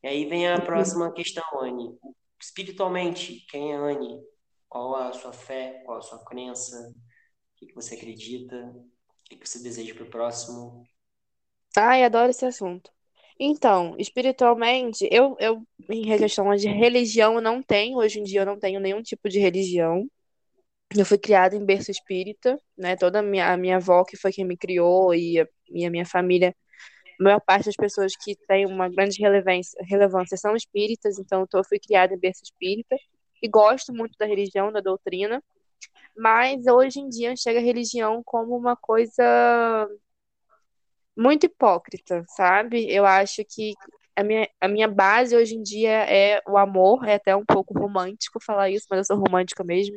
E aí vem a próxima questão, Anne. Espiritualmente, quem é Anne? Qual a sua fé? Qual a sua crença? O que, você acredita? O que, você deseja para o próximo? Ai, adoro esse assunto. Então, espiritualmente, eu, eu em questão de religião, eu não tenho. Hoje em dia, eu não tenho nenhum tipo de religião. Eu fui criada em berço espírita, né? Toda a minha, a minha avó, que foi quem me criou, e a, e a minha família, a maior parte das pessoas que têm uma grande relevância, relevância são espíritas, então eu fui criada em berço espírita e gosto muito da religião, da doutrina, mas hoje em dia chega a religião como uma coisa muito hipócrita, sabe? Eu acho que a minha, a minha base hoje em dia é o amor, é até um pouco romântico falar isso, mas eu sou romântica mesmo.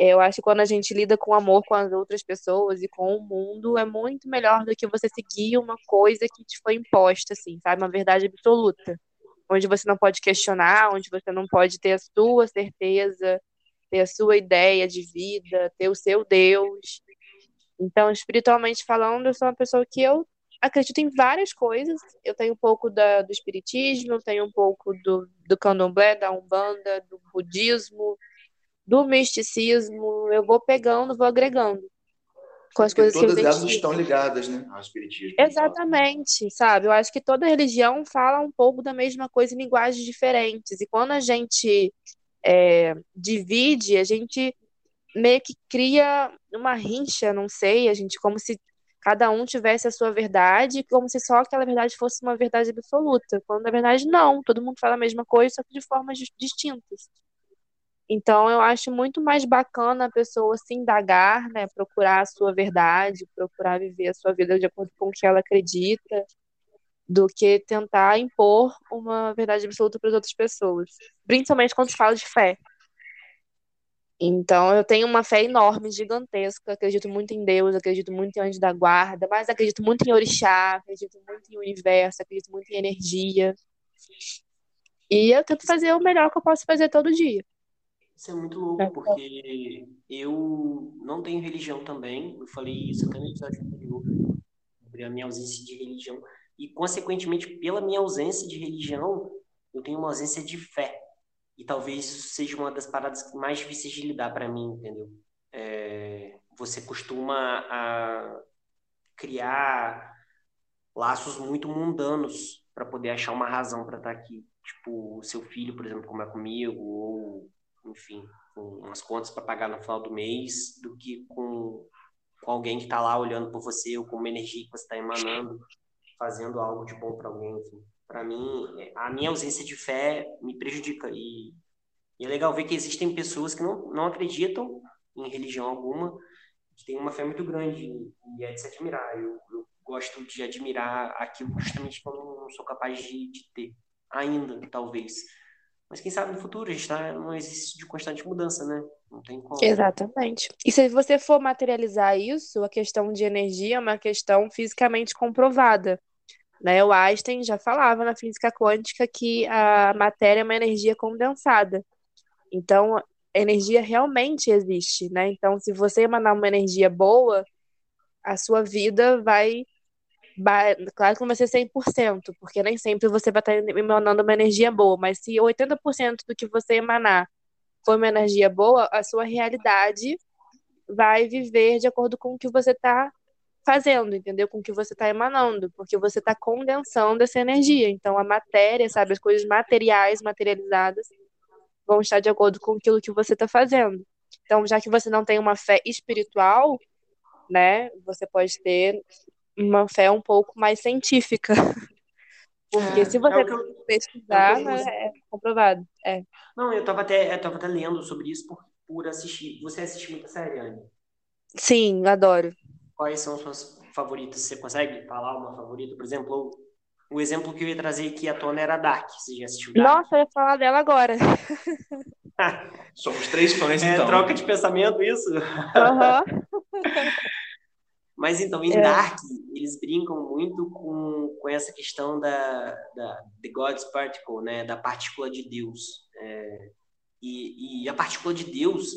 Eu acho que quando a gente lida com amor com as outras pessoas e com o mundo, é muito melhor do que você seguir uma coisa que te foi imposta, assim, sabe? Uma verdade absoluta. Onde você não pode questionar, onde você não pode ter a sua certeza, ter a sua ideia de vida, ter o seu Deus. Então, espiritualmente falando, eu sou uma pessoa que eu acredito em várias coisas. Eu tenho um pouco da, do espiritismo, tenho um pouco do, do candomblé, da umbanda, do budismo, do misticismo, eu vou pegando, vou agregando. Com as Porque coisas todas elas estão ligadas, né, ao espiritismo. Exatamente, sabe? Eu acho que toda religião fala um pouco da mesma coisa em linguagens diferentes. E quando a gente é, divide, a gente meio que cria uma rincha, não sei, a gente como se cada um tivesse a sua verdade, como se só aquela verdade fosse uma verdade absoluta, quando na verdade não, todo mundo fala a mesma coisa, só que de formas distintas. Então, eu acho muito mais bacana a pessoa se indagar, né, procurar a sua verdade, procurar viver a sua vida de acordo com o que ela acredita, do que tentar impor uma verdade absoluta para as outras pessoas, principalmente quando se fala de fé. Então, eu tenho uma fé enorme, gigantesca, acredito muito em Deus, acredito muito em anjo da guarda, mas acredito muito em orixá, acredito muito em universo, acredito muito em energia. E eu tento fazer o melhor que eu posso fazer todo dia. Isso é muito louco, é. porque eu não tenho religião também. Eu falei isso até no episódio anterior, sobre a minha ausência de religião. E, consequentemente, pela minha ausência de religião, eu tenho uma ausência de fé. E talvez isso seja uma das paradas mais difíceis de lidar para mim, entendeu? É, você costuma a criar laços muito mundanos para poder achar uma razão para estar tá aqui. Tipo, o seu filho, por exemplo, como é comigo, ou enfim, com umas contas para pagar no final do mês, do que com, com alguém que está lá olhando por você ou com uma energia que você está emanando, fazendo algo de bom para alguém. Para mim, a minha ausência de fé me prejudica. E, e, é legal ver que existem pessoas que não, não acreditam em religião alguma, que têm uma fé muito grande e é de se admirar. Eu, eu gosto de admirar aquilo justamente que eu não sou capaz de, de ter, ainda, talvez Mas quem sabe no futuro a gente está num exercício de constante mudança, né? Não tem como. Exatamente. E se você for materializar isso, a questão de energia é uma questão fisicamente comprovada. Né? O Einstein já falava na física quântica que a matéria é uma energia condensada. Então, energia realmente existe, né? Então, se você emanar uma energia boa, a sua vida vai Claro que não vai ser 100%, porque nem sempre você vai estar emanando uma energia boa, mas se 80% do que você emanar for uma energia boa, a sua realidade vai viver de acordo com o que você está fazendo, entendeu? Com o que você está emanando, porque você está condensando essa energia. Então, a matéria, sabe, as coisas materiais, materializadas, vão estar de acordo com aquilo que você está fazendo. Então, já que você não tem uma fé espiritual, né, você pode ter uma fé um pouco mais científica. Porque é, se você é eu, pesquisar, é, né, é comprovado. É. Não, eu estava até, eu tava até lendo sobre isso por, por assistir. Você assiste muita série, Anne? Sim, adoro. Quais são as suas favoritas? Você consegue falar uma favorita? Por exemplo, o exemplo que eu ia trazer aqui à tona era Dark. Você já assistiu Dark? Nossa, eu ia falar dela agora. Somos três fãs, é, então. troca de pensamento, isso? Uhum. Mas então, em é. Dark, eles brincam muito com, com essa questão da, da The God's Particle, né? da partícula de Deus. É, e, e a partícula de Deus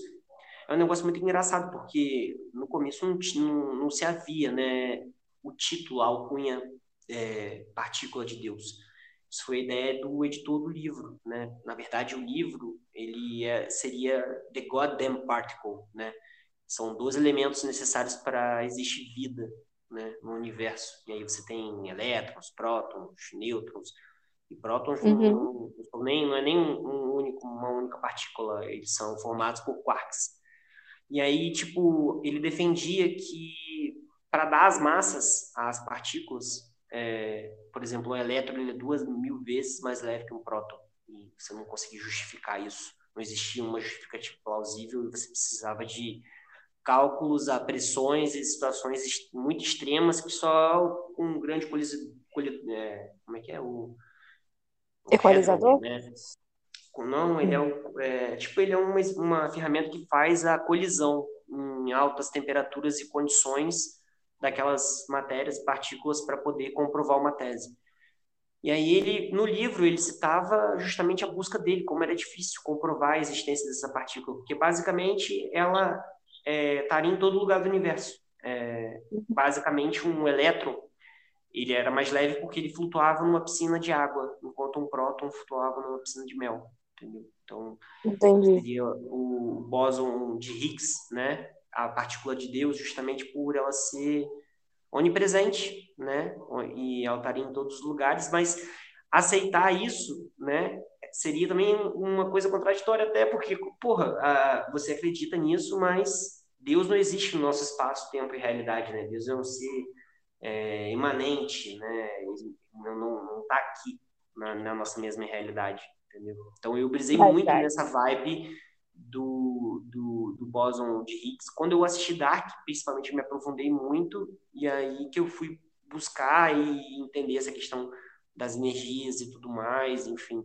é um negócio muito engraçado, porque no começo não, não, não se havia né, o título, a alcunha é, partícula de Deus. Isso foi a ideia do editor do livro, né? Na verdade, o livro ele é, seria The Goddamn Particle, né? São dois elementos necessários para existir vida né, no universo. E aí você tem elétrons, prótons, nêutrons. E prótons uhum. não, nem, não é nem um único, uma única partícula, eles são formados por quarks. E aí, tipo, ele defendia que para dar as massas às partículas, é, por exemplo, um elétron é duas mil vezes mais leve que um próton. E você não conseguia justificar isso. Não existia uma justificativa plausível e você precisava de cálculos a pressões e situações muito extremas que só um grande coliso, coli, é, como é que é? O, o equalizador? Né? não ele é, um, é, tipo ele é uma, uma ferramenta que faz a colisão em altas temperaturas e condições daquelas matérias e partículas para poder comprovar uma tese. E aí ele no livro ele citava justamente a busca dele como era difícil comprovar a existência dessa partícula porque basicamente ela é, estaria em todo lugar do universo. É, basicamente, um elétron ele era mais leve porque ele flutuava numa piscina de água, enquanto um próton flutuava numa piscina de mel. Entendeu? Então, Entendi. seria o bóson de Higgs, né? A partícula de Deus, justamente por ela ser onipresente, né? E ela estaria em todos os lugares, mas aceitar isso, né? Seria também uma coisa contraditória até, porque, porra, a, você acredita nisso, mas Deus não existe no nosso espaço, tempo e realidade, né? Deus é um ser é, imanente, né? Ele não está aqui na, na, nossa mesma realidade, entendeu? Então eu brisei muito nessa vibe do, do, do Boson de Higgs. Quando eu assisti Dark, principalmente, me aprofundei muito, e aí que eu fui buscar e entender essa questão das energias e tudo mais, enfim.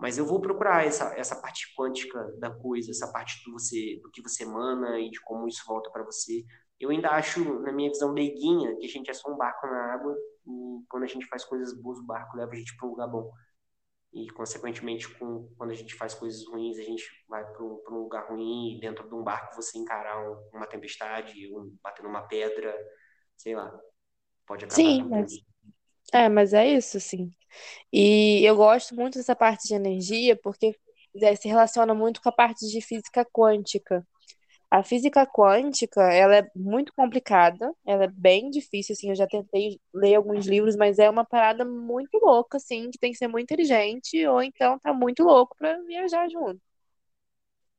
Mas eu vou procurar essa, essa parte quântica da coisa, essa parte do, você, do que você emana e de como isso volta para você. Eu ainda acho, na minha visão leiguinha, que a gente é só um barco na água e quando a gente faz coisas boas, o barco leva a gente para um lugar bom. E, consequentemente, com, quando a gente faz coisas ruins, a gente vai para um, lugar ruim e dentro de um barco você encarar um, uma tempestade, um, bater numa pedra, sei lá. Pode acabar. Sim, mas... É, mas é isso, sim. E eu gosto muito dessa parte de energia porque é, se relaciona muito com a parte de física quântica. A física quântica, ela é muito complicada, ela é bem difícil, assim, eu já tentei ler alguns livros, mas é uma parada muito louca, assim, que tem que ser muito inteligente ou então tá muito louco para viajar junto.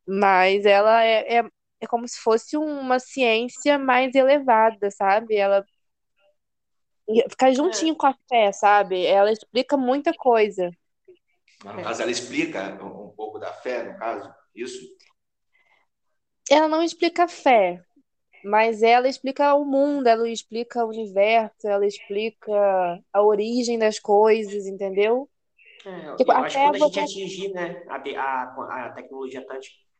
Mas ela é, é, é como se fosse uma ciência mais elevada, sabe? Ela ficar juntinho é. com a fé, sabe? Ela explica muita coisa. Mas no caso, ela explica um pouco da fé, no caso, isso? Ela não explica a fé, mas ela explica o mundo, ela explica o universo, ela explica a origem das coisas, entendeu? É, Tipo, eu acho que até quando a gente você. atingir, né, a, a, a tecnologia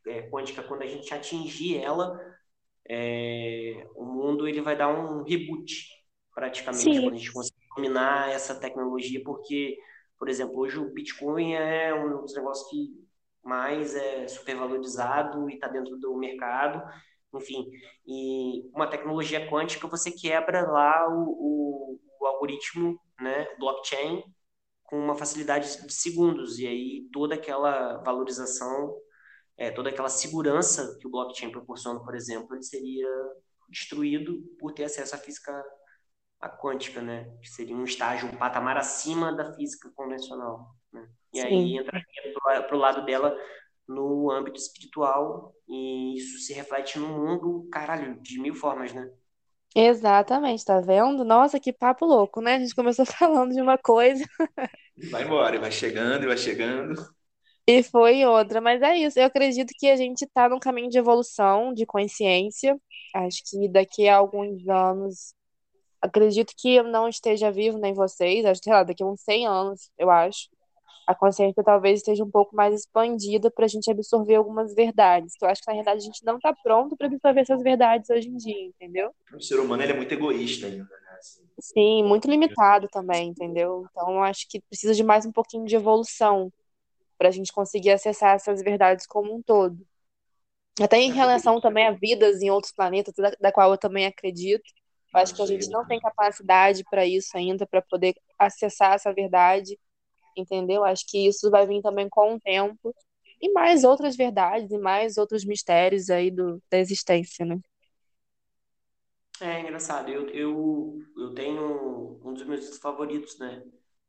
é, quântica, quando a gente atingir ela, é, o mundo ele vai dar um reboot, praticamente, Sim, quando a gente conseguir dominar essa tecnologia, porque, por exemplo, hoje o Bitcoin é um dos negócios que mais é supervalorizado e está dentro do mercado, enfim, e uma tecnologia quântica você quebra lá o, o, o algoritmo, né, blockchain, com uma facilidade de segundos, e aí toda aquela valorização, é, toda aquela segurança que o blockchain proporciona, por exemplo, ele seria destruído por ter acesso à física à quântica, né? Que seria um estágio, um patamar acima da física convencional, né? E aí sim. entra para o lado dela no âmbito espiritual, e isso se reflete no mundo, caralho, de mil formas, né? Exatamente, tá vendo? Nossa, que papo louco, né? A gente começou falando de uma coisa Vai embora, e vai chegando, e vai chegando. e foi outra, mas é isso. Eu acredito que a gente tá num caminho de evolução, de consciência. Acho que daqui a alguns anos, acredito que eu não esteja vivo, nem vocês, acho que, sei lá, daqui a uns 100 anos, eu acho. A consciência talvez esteja um pouco mais expandida para a gente absorver algumas verdades, que eu acho que na realidade a gente não tá pronto para absorver essas verdades hoje em dia, entendeu? O ser humano ele é muito egoísta ainda, né? Assim, Sim, muito limitado também, entendeu? Então, eu acho que precisa de mais um pouquinho de evolução para a gente conseguir acessar essas verdades como um todo. Até em relação também a vidas em outros planetas, da, da qual eu também acredito. Eu acho que a gente não tem capacidade para isso ainda, para poder acessar essa verdade, entendeu? Acho que isso vai vir também com o tempo. E mais outras verdades, e mais outros mistérios aí do, da existência, né? É engraçado, eu, eu, eu tenho um dos meus favoritos, né?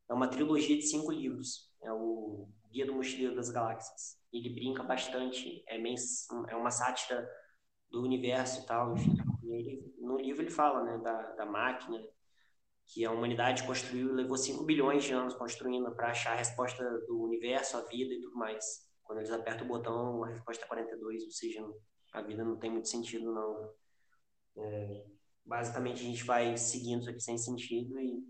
É uma trilogia de cinco livros. É o Guia do Mochileiro das Galáxias. Ele brinca bastante, é, mens, é uma sátira do universo e tal, enfim. Ele, no livro ele fala, né, da, da máquina que a humanidade construiu e levou 5 bilhões de anos construindo para achar a resposta do universo, a vida e tudo mais. Quando eles apertam o botão, a resposta é 42, ou seja, a vida não tem muito sentido, não. É, basicamente, a gente vai seguindo isso aqui sem sentido e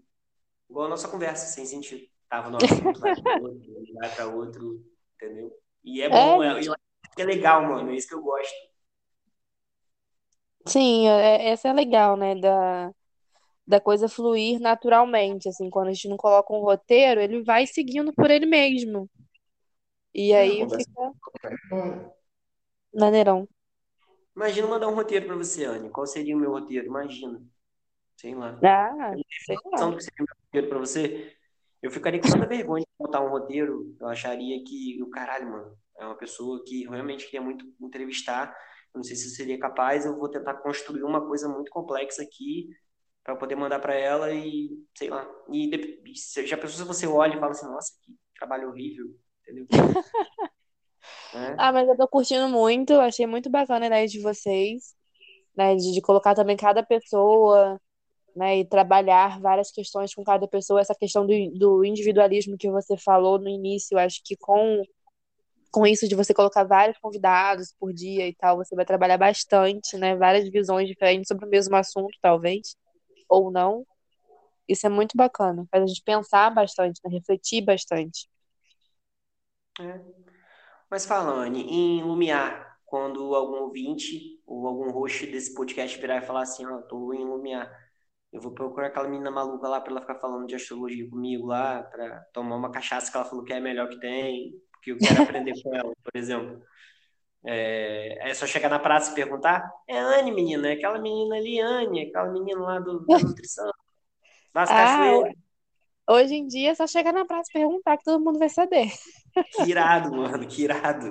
igual a nossa conversa, sem sentido. Tava no assunto, vai para outro, vai para outro, entendeu? E é bom, É, é, é legal, mano, é isso que eu gosto. Sim, é, essa é legal, né? Da, da coisa fluir naturalmente, assim, quando a gente não coloca um roteiro, ele vai seguindo por ele mesmo. E é, a aí conversa fica maneirão. Imagina mandar um roteiro para você, Anne. Qual seria o meu roteiro? Imagina. Sei lá. Ah, sei noção lá. do que seria o meu roteiro para você? Eu ficaria com tanta vergonha de montar um roteiro. Eu acharia que o caralho, mano, é uma pessoa que realmente queria muito entrevistar. Eu não sei se eu seria capaz. Eu vou tentar construir uma coisa muito complexa aqui para poder mandar para ela e sei lá. E já pensou se você olha e fala assim, nossa, que trabalho horrível, entendeu? É. Ah, mas eu tô curtindo muito, achei muito bacana a ideia de vocês, né? De, de colocar também cada pessoa, né? E trabalhar várias questões com cada pessoa. Essa questão do, do individualismo que você falou no início, acho que com, com isso de você colocar vários convidados por dia e tal, você vai trabalhar bastante, né? Várias visões diferentes sobre o mesmo assunto, talvez, ou não. Isso é muito bacana, faz a gente pensar bastante, né? Refletir bastante. É. Mas fala, Anne, em Lumiar, quando algum ouvinte ou algum host desse podcast virar e falar assim, ó, tô em Lumiar, eu vou procurar aquela menina maluca lá pra ela ficar falando de astrologia comigo lá, pra tomar uma cachaça que ela falou que é a melhor que tem, porque eu quero aprender com ela, por exemplo. É, é só chegar na praça e perguntar, é Anne, menina, é aquela menina ali, Anne, aquela menina lá do, da nutrição, das Ah, cachoeiras. hoje em dia é só chegar na praça e perguntar que todo mundo vai saber. Que irado, mano, que irado.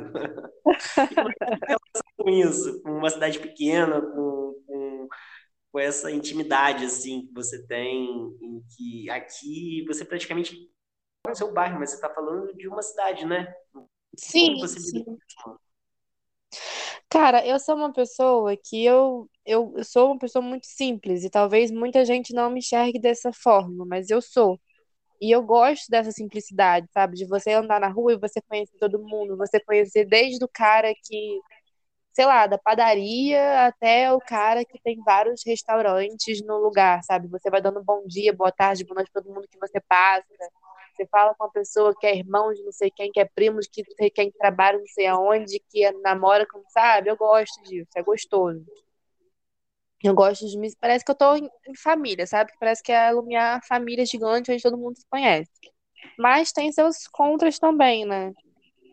É que relação com isso? Com uma cidade pequena, com, com, com essa intimidade, assim, que você tem, em que aqui você praticamente é o seu bairro, mas você está falando de uma cidade, né? Sim, sim. Cara, eu sou uma pessoa que eu, eu, eu sou uma pessoa muito simples e talvez muita gente não me enxergue dessa forma, mas eu sou. E eu gosto dessa simplicidade, sabe? De você andar na rua e você conhecer todo mundo, você conhecer desde o cara que, sei lá, da padaria até o cara que tem vários restaurantes no lugar, sabe? Você vai dando bom dia, boa tarde, boa noite pra todo mundo que você passa. Você fala com uma pessoa que é irmão de não sei quem, que é primo de que tem quem trabalha não sei aonde, que é, namora, como sabe? Eu gosto disso, é gostoso. Eu gosto de me. Parece que eu tô em, família, sabe? Parece que é a Lumiar família gigante onde todo mundo se conhece. Mas tem seus contras também, né?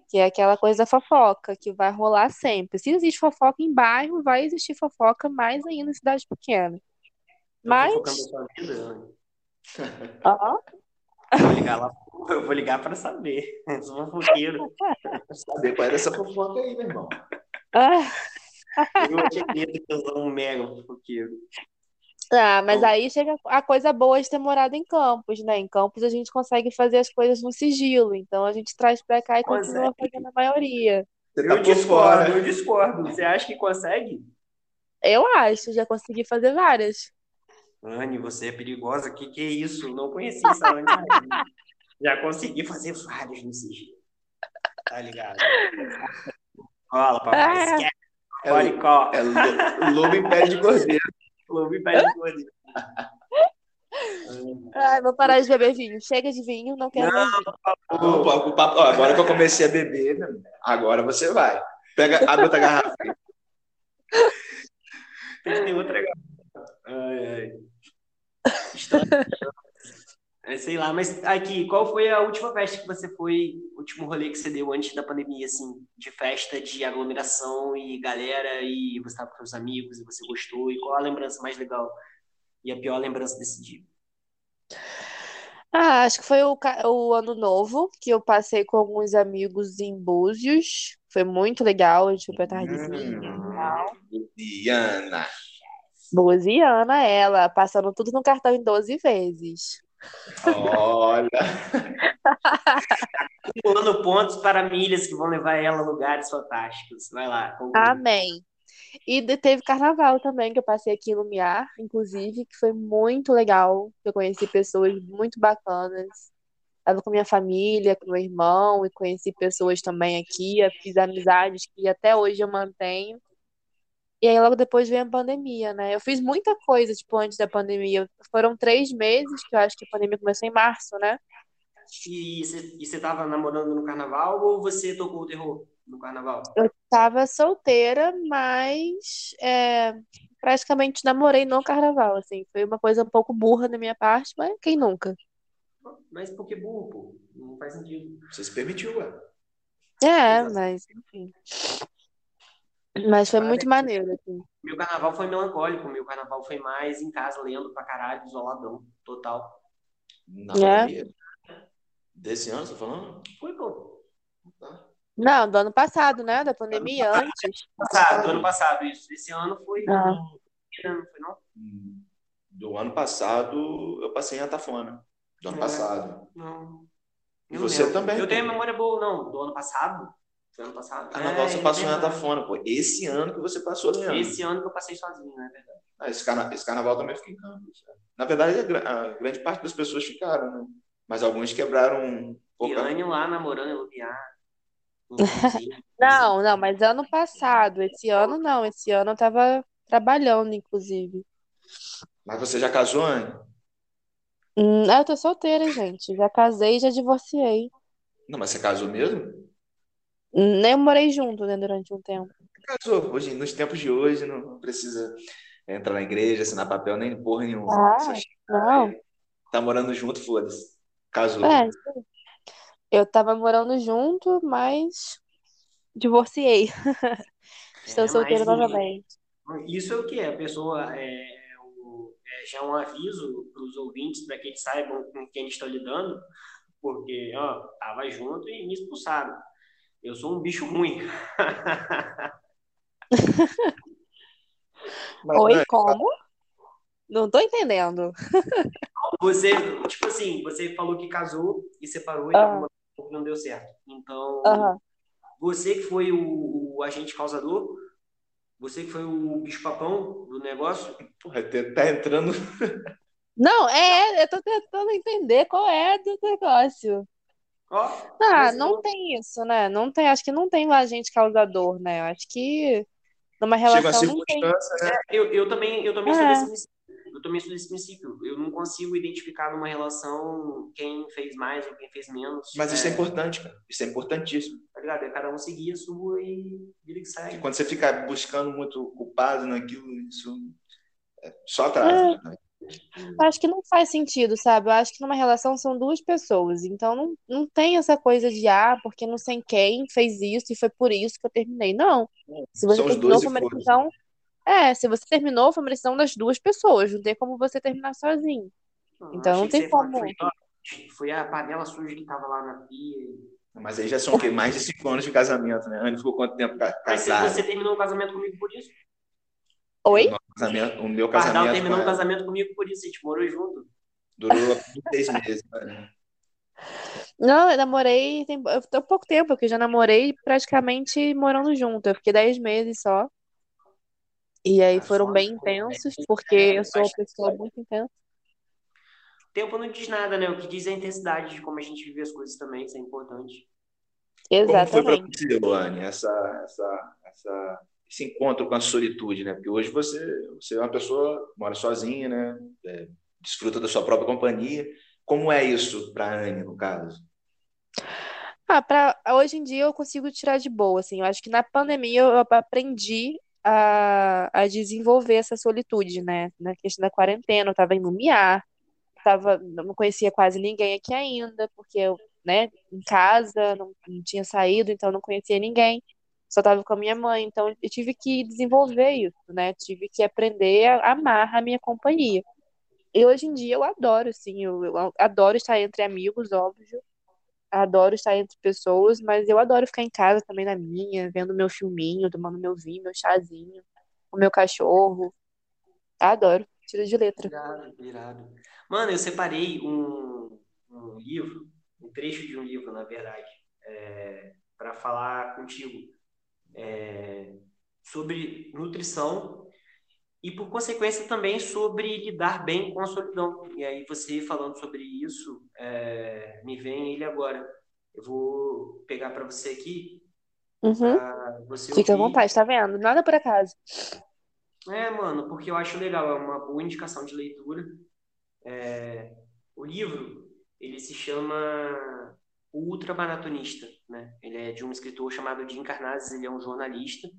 Que é aquela coisa da fofoca, que vai rolar sempre. Se existe fofoca em bairro, vai existir fofoca mais ainda em cidade pequena. Mas. Sua vida, Anne. Ó, vou ligar lá, eu vou ligar pra saber. Eu sou fofoqueiro. Saber qual era essa fofoca aí, meu irmão. Eu tinha medo que eu sou um mega fofoqueiro. Ah, mas aí chega a coisa boa de ter morado em Campos, né? Em Campos a gente consegue fazer as coisas no sigilo, então a gente traz pra cá e continua fazendo a maioria. Você tá Eu por discordo, eu discordo. Você acha que consegue? Eu acho, já consegui fazer várias. Anne, você é perigosa. Que que é isso? Não conheci essa Anne. Já consegui fazer vários no sigilo. Tá ligado? Cola, papai. Ah. Esquece. É, Olha cola. é lo- lobo em pé de cordeiro. Clube pé de cordeiro. Ai, vou parar de beber vinho. Chega de vinho, não quero mais vinho. Não, pô, o papo- ó, agora que eu comecei a beber, né, agora você vai. Pega a outra garrafa. Tem que ter outra garrafa. Ai, ai. É, sei lá, mas aqui, qual foi a última festa que você foi, o último rolê que você deu antes da pandemia, assim, de festa, de aglomeração e galera, e você estava com seus amigos e você gostou, e qual a lembrança mais legal e a pior lembrança desse dia? Ah, acho que foi o, o ano novo que eu passei com alguns amigos em Búzios. Foi muito legal, a gente foi pra tardezinha e tal. Diana. Buziana, ela, passando tudo no cartão em 12 vezes. Olha. Acumulando pontos para milhas que vão levar ela a lugares fantásticos. Vai lá. conclui. Amém. E de- teve carnaval também, que eu passei aqui em Lumiar, inclusive, que foi muito legal. Eu conheci pessoas muito bacanas. Estava com minha família, com meu irmão, e conheci pessoas também aqui. Fiz amizades que até hoje eu mantenho. E aí logo depois veio a pandemia, né? Eu fiz muita coisa, tipo, antes da pandemia. Foram três meses, que eu acho que a pandemia começou em março, né? E você e você tava namorando no carnaval ou você tocou o terror no carnaval? Eu tava solteira, mas é, praticamente namorei no carnaval, assim. Foi uma coisa um pouco burra da minha parte, mas quem nunca? Mas por que burro, pô? Não faz sentido. Você se permitiu, ué. É, Exato. mas enfim. Mas foi muito Parabéns. maneiro, assim. Meu carnaval foi melancólico, meu carnaval foi mais em casa, lendo pra caralho, isoladão, total. Na É? pandemia. Desse ano, você tá falando? Foi, pô. Não, do ano passado, né? Da pandemia, antes. Passado, do ano passado, isso. Esse ano foi. Ah. Não foi, não? Do ano passado, eu passei em Atafona. Do ano É. passado. Não. E você lembro. também, Eu tenho a memória boa, não. Do ano passado? Foi ano passado? Carnaval É, você passou em verdade. Atafona, pô. Esse ano que você passou, Leandro. Esse ano que eu passei sozinho, não é verdade? Ah, esse, carna... esse carnaval também fica em Campos. cara. Na verdade, a, gra- a grande parte das pessoas ficaram, né? Mas alguns quebraram um pouco. A- Anne lá namorando em Lumiar. Não, não, mas ano passado. Esse ano não. Esse ano eu tava trabalhando, inclusive. Mas você já casou, Anne? Hum, eu tô solteira, gente. Já casei e já divorciei. Não, mas você casou mesmo? Nem morei junto, né, durante um tempo. Casou. Hoje, nos tempos de hoje, não precisa entrar na igreja, assinar papel, nem porra nenhuma. Ah, não. Tá morando junto, foda-se. Casou. É, eu tava morando junto, mas divorciei. Estou É, solteira novamente. Isso é o que? A pessoa é, o- é já um aviso para os ouvintes, para que eles saibam com quem eles estão lidando, porque, ó, tava junto e me expulsaram. Eu sou um bicho ruim. Mas, Oi, Anne, como? Não tô entendendo. Você, tipo assim, você falou que casou e separou e coisa não deu certo. Então, Aham. você que foi o, o agente causador, você que foi o bicho-papão do negócio, porra, tá- tá entrando. Não, é, eu tô tentando entender qual é do negócio. Ó. Ah, não tem isso, né? Não tem, acho que não tem o agente causador, né? Eu acho que numa Chega a relação não tem. né? Eu, eu também, eu também É. sou desse Eu também sou desse princípio. Eu não consigo identificar numa relação quem fez mais ou quem fez menos. Mas isso é, é importante, cara. Isso é importantíssimo. Tá ligado? É cada um seguir a sua e vira que sai. E quando você fica buscando muito culpado naquilo, isso é só atrasa. É. Né? Acho que não faz sentido, sabe? Eu acho que numa relação são duas pessoas, então não, não tem essa coisa de, ah, porque não sei quem fez isso e foi por isso que eu terminei. Não. Se você São terminou, foi uma decisão. É, se você terminou, foi uma decisão das duas pessoas, não tem como você terminar sozinho. Não, Então não tem como. Foi, foi a panela suja que tava lá na pia. Mas aí já são o quê? Mais de cinco anos de casamento, né? A Anne ficou quanto tempo ca- Mas se casada? você terminou o casamento comigo por isso? Oi? Casamento, o meu O Pardal casamento terminou com o ela casamento comigo por isso, a gente morou junto. durou seis meses. Né? Não, eu namorei tem eu tô pouco tempo, porque eu já namorei praticamente morando junto. Eu fiquei 10 meses só. E aí Ah, foram bem intensos, porque eu sou uma pessoa muito intensa. Tempo não diz nada, né? O que diz é a intensidade de como a gente vive as coisas também, isso é importante. Como foi para Exatamente. você, Luane, essa, essa, essa, esse encontro com a solitude, né? Porque hoje você, você é uma pessoa, mora sozinha, né? É, desfruta da sua própria companhia. Como é isso para a Anne, no caso? Ah, pra, hoje em dia eu consigo tirar de boa, assim. Eu acho que na pandemia eu aprendi a, a desenvolver essa solitude, né? Na questão da quarentena, eu tava em Lumiar, tava, não conhecia quase ninguém aqui ainda, porque eu, né, em casa, não, não tinha saído, então não conhecia ninguém. Só tava com a minha mãe, então eu tive que desenvolver isso, né? Tive que aprender a amar a minha companhia. E hoje em dia eu adoro, assim, eu, eu adoro estar entre amigos, óbvio. Adoro estar entre pessoas, mas eu adoro ficar em casa também na minha, vendo meu filminho, tomando meu vinho, meu chazinho, o meu cachorro. Adoro, tiro de letra. Irado, irado. Mano, eu separei um, um livro, um trecho de um livro, na verdade, é, para falar contigo é, sobre nutrição e, por consequência, também sobre lidar bem com a solidão. E aí, você falando sobre isso, é, me vem ele agora. Eu vou pegar para você aqui, Uhum. você Fica à ouvir. vontade, tá vendo? Nada por acaso. É, mano, porque eu acho legal, é uma boa indicação de leitura. É, o livro, ele se chama O Ultramaratonista, né? Ele é de um escritor chamado Jim Carnazes, ele é um jornalista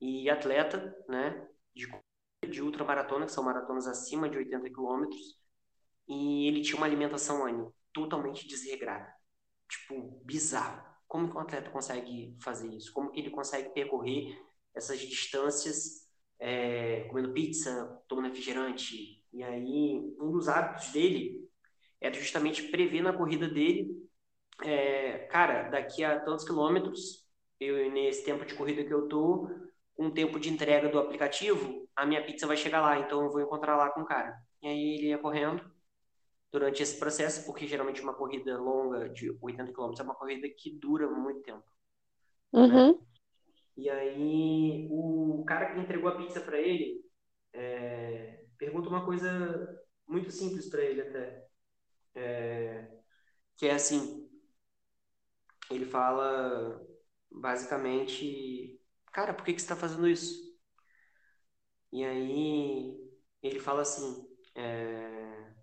e atleta, né? De, de ultramaratona, que são maratonas acima de 80 quilômetros. E ele tinha uma alimentação, Anny, totalmente desregrada. Tipo, bizarro. Como que um atleta consegue fazer isso? Como que ele consegue percorrer essas distâncias é, comendo pizza, tomando refrigerante? E aí, um dos hábitos dele era justamente prever na corrida dele, é, cara, daqui a tantos quilômetros, eu nesse tempo de corrida que eu tô, o tempo de entrega do aplicativo, a minha pizza vai chegar lá, então eu vou encontrar lá com o cara. E aí ele ia correndo durante esse processo, porque geralmente uma corrida longa de 80 km é uma corrida que dura muito tempo. Uhum. E aí o cara que entregou a pizza para ele é, pergunta uma coisa muito simples para ele até, É, que é assim, ele fala basicamente, cara, por que que você está fazendo isso? E aí ele fala assim, é,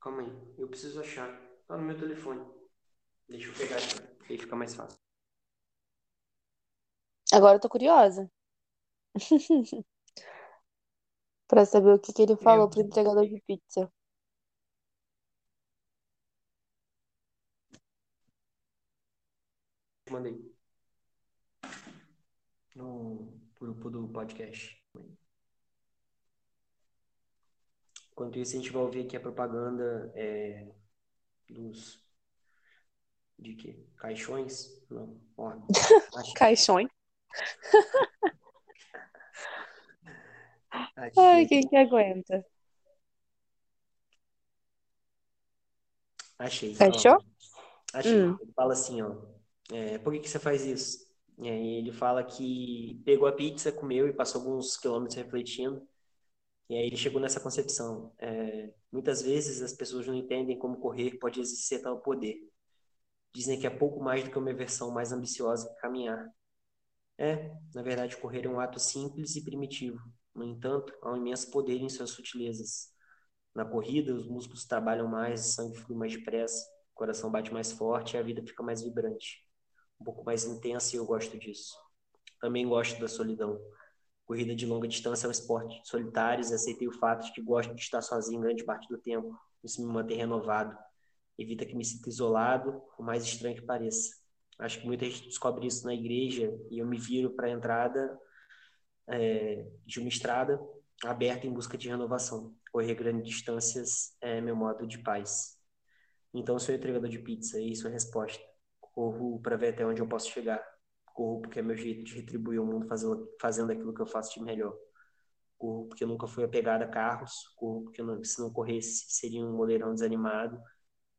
calma aí, eu preciso achar, tá no meu telefone, deixa eu pegar aqui, aí fica mais fácil. Agora eu tô curiosa. Pra saber o que que ele falou pro entregador de pizza. Mandei. No grupo do podcast. Enquanto isso, a gente vai ouvir aqui a propaganda é, dos. De quê? Caixões? Não. Ó, Caixões. Ai, quem que aguenta? achei. Fechou? Ó, achei. Hum. Fala assim, ó. É, por que que você faz isso? E aí ele fala que pegou a pizza, comeu e passou alguns quilômetros refletindo. E aí ele chegou nessa concepção. É, muitas vezes as pessoas não entendem como correr pode exercer tal poder. Dizem que é pouco mais do que uma versão mais ambiciosa que caminhar. É, na verdade, correr é um ato simples e primitivo, No entanto, há um imenso poder em suas sutilezas. Na corrida, os músculos trabalham mais, o sangue flui mais depressa, o coração bate mais forte e a vida fica mais vibrante. Um pouco mais intensa e eu gosto disso. Também gosto da solidão. Corrida de longa distância é um esporte solitário e aceitei o fato de que gosto de estar sozinho grande parte do tempo. Isso me mantém renovado. Evita que me sinta isolado, por mais estranho que pareça. Acho que muita gente descobre isso na igreja e eu me viro para a entrada é, de uma estrada aberta em busca de renovação. Correr grandes distâncias é meu modo de paz. Então, sou entregador de pizza e isso é a resposta. Corro para ver até onde eu posso chegar. Corro porque é meu jeito de retribuir o mundo fazendo, fazendo aquilo que eu faço de melhor. Corro porque nunca fui apegado a carros. Corro porque não, se não corresse seria um moleirão desanimado.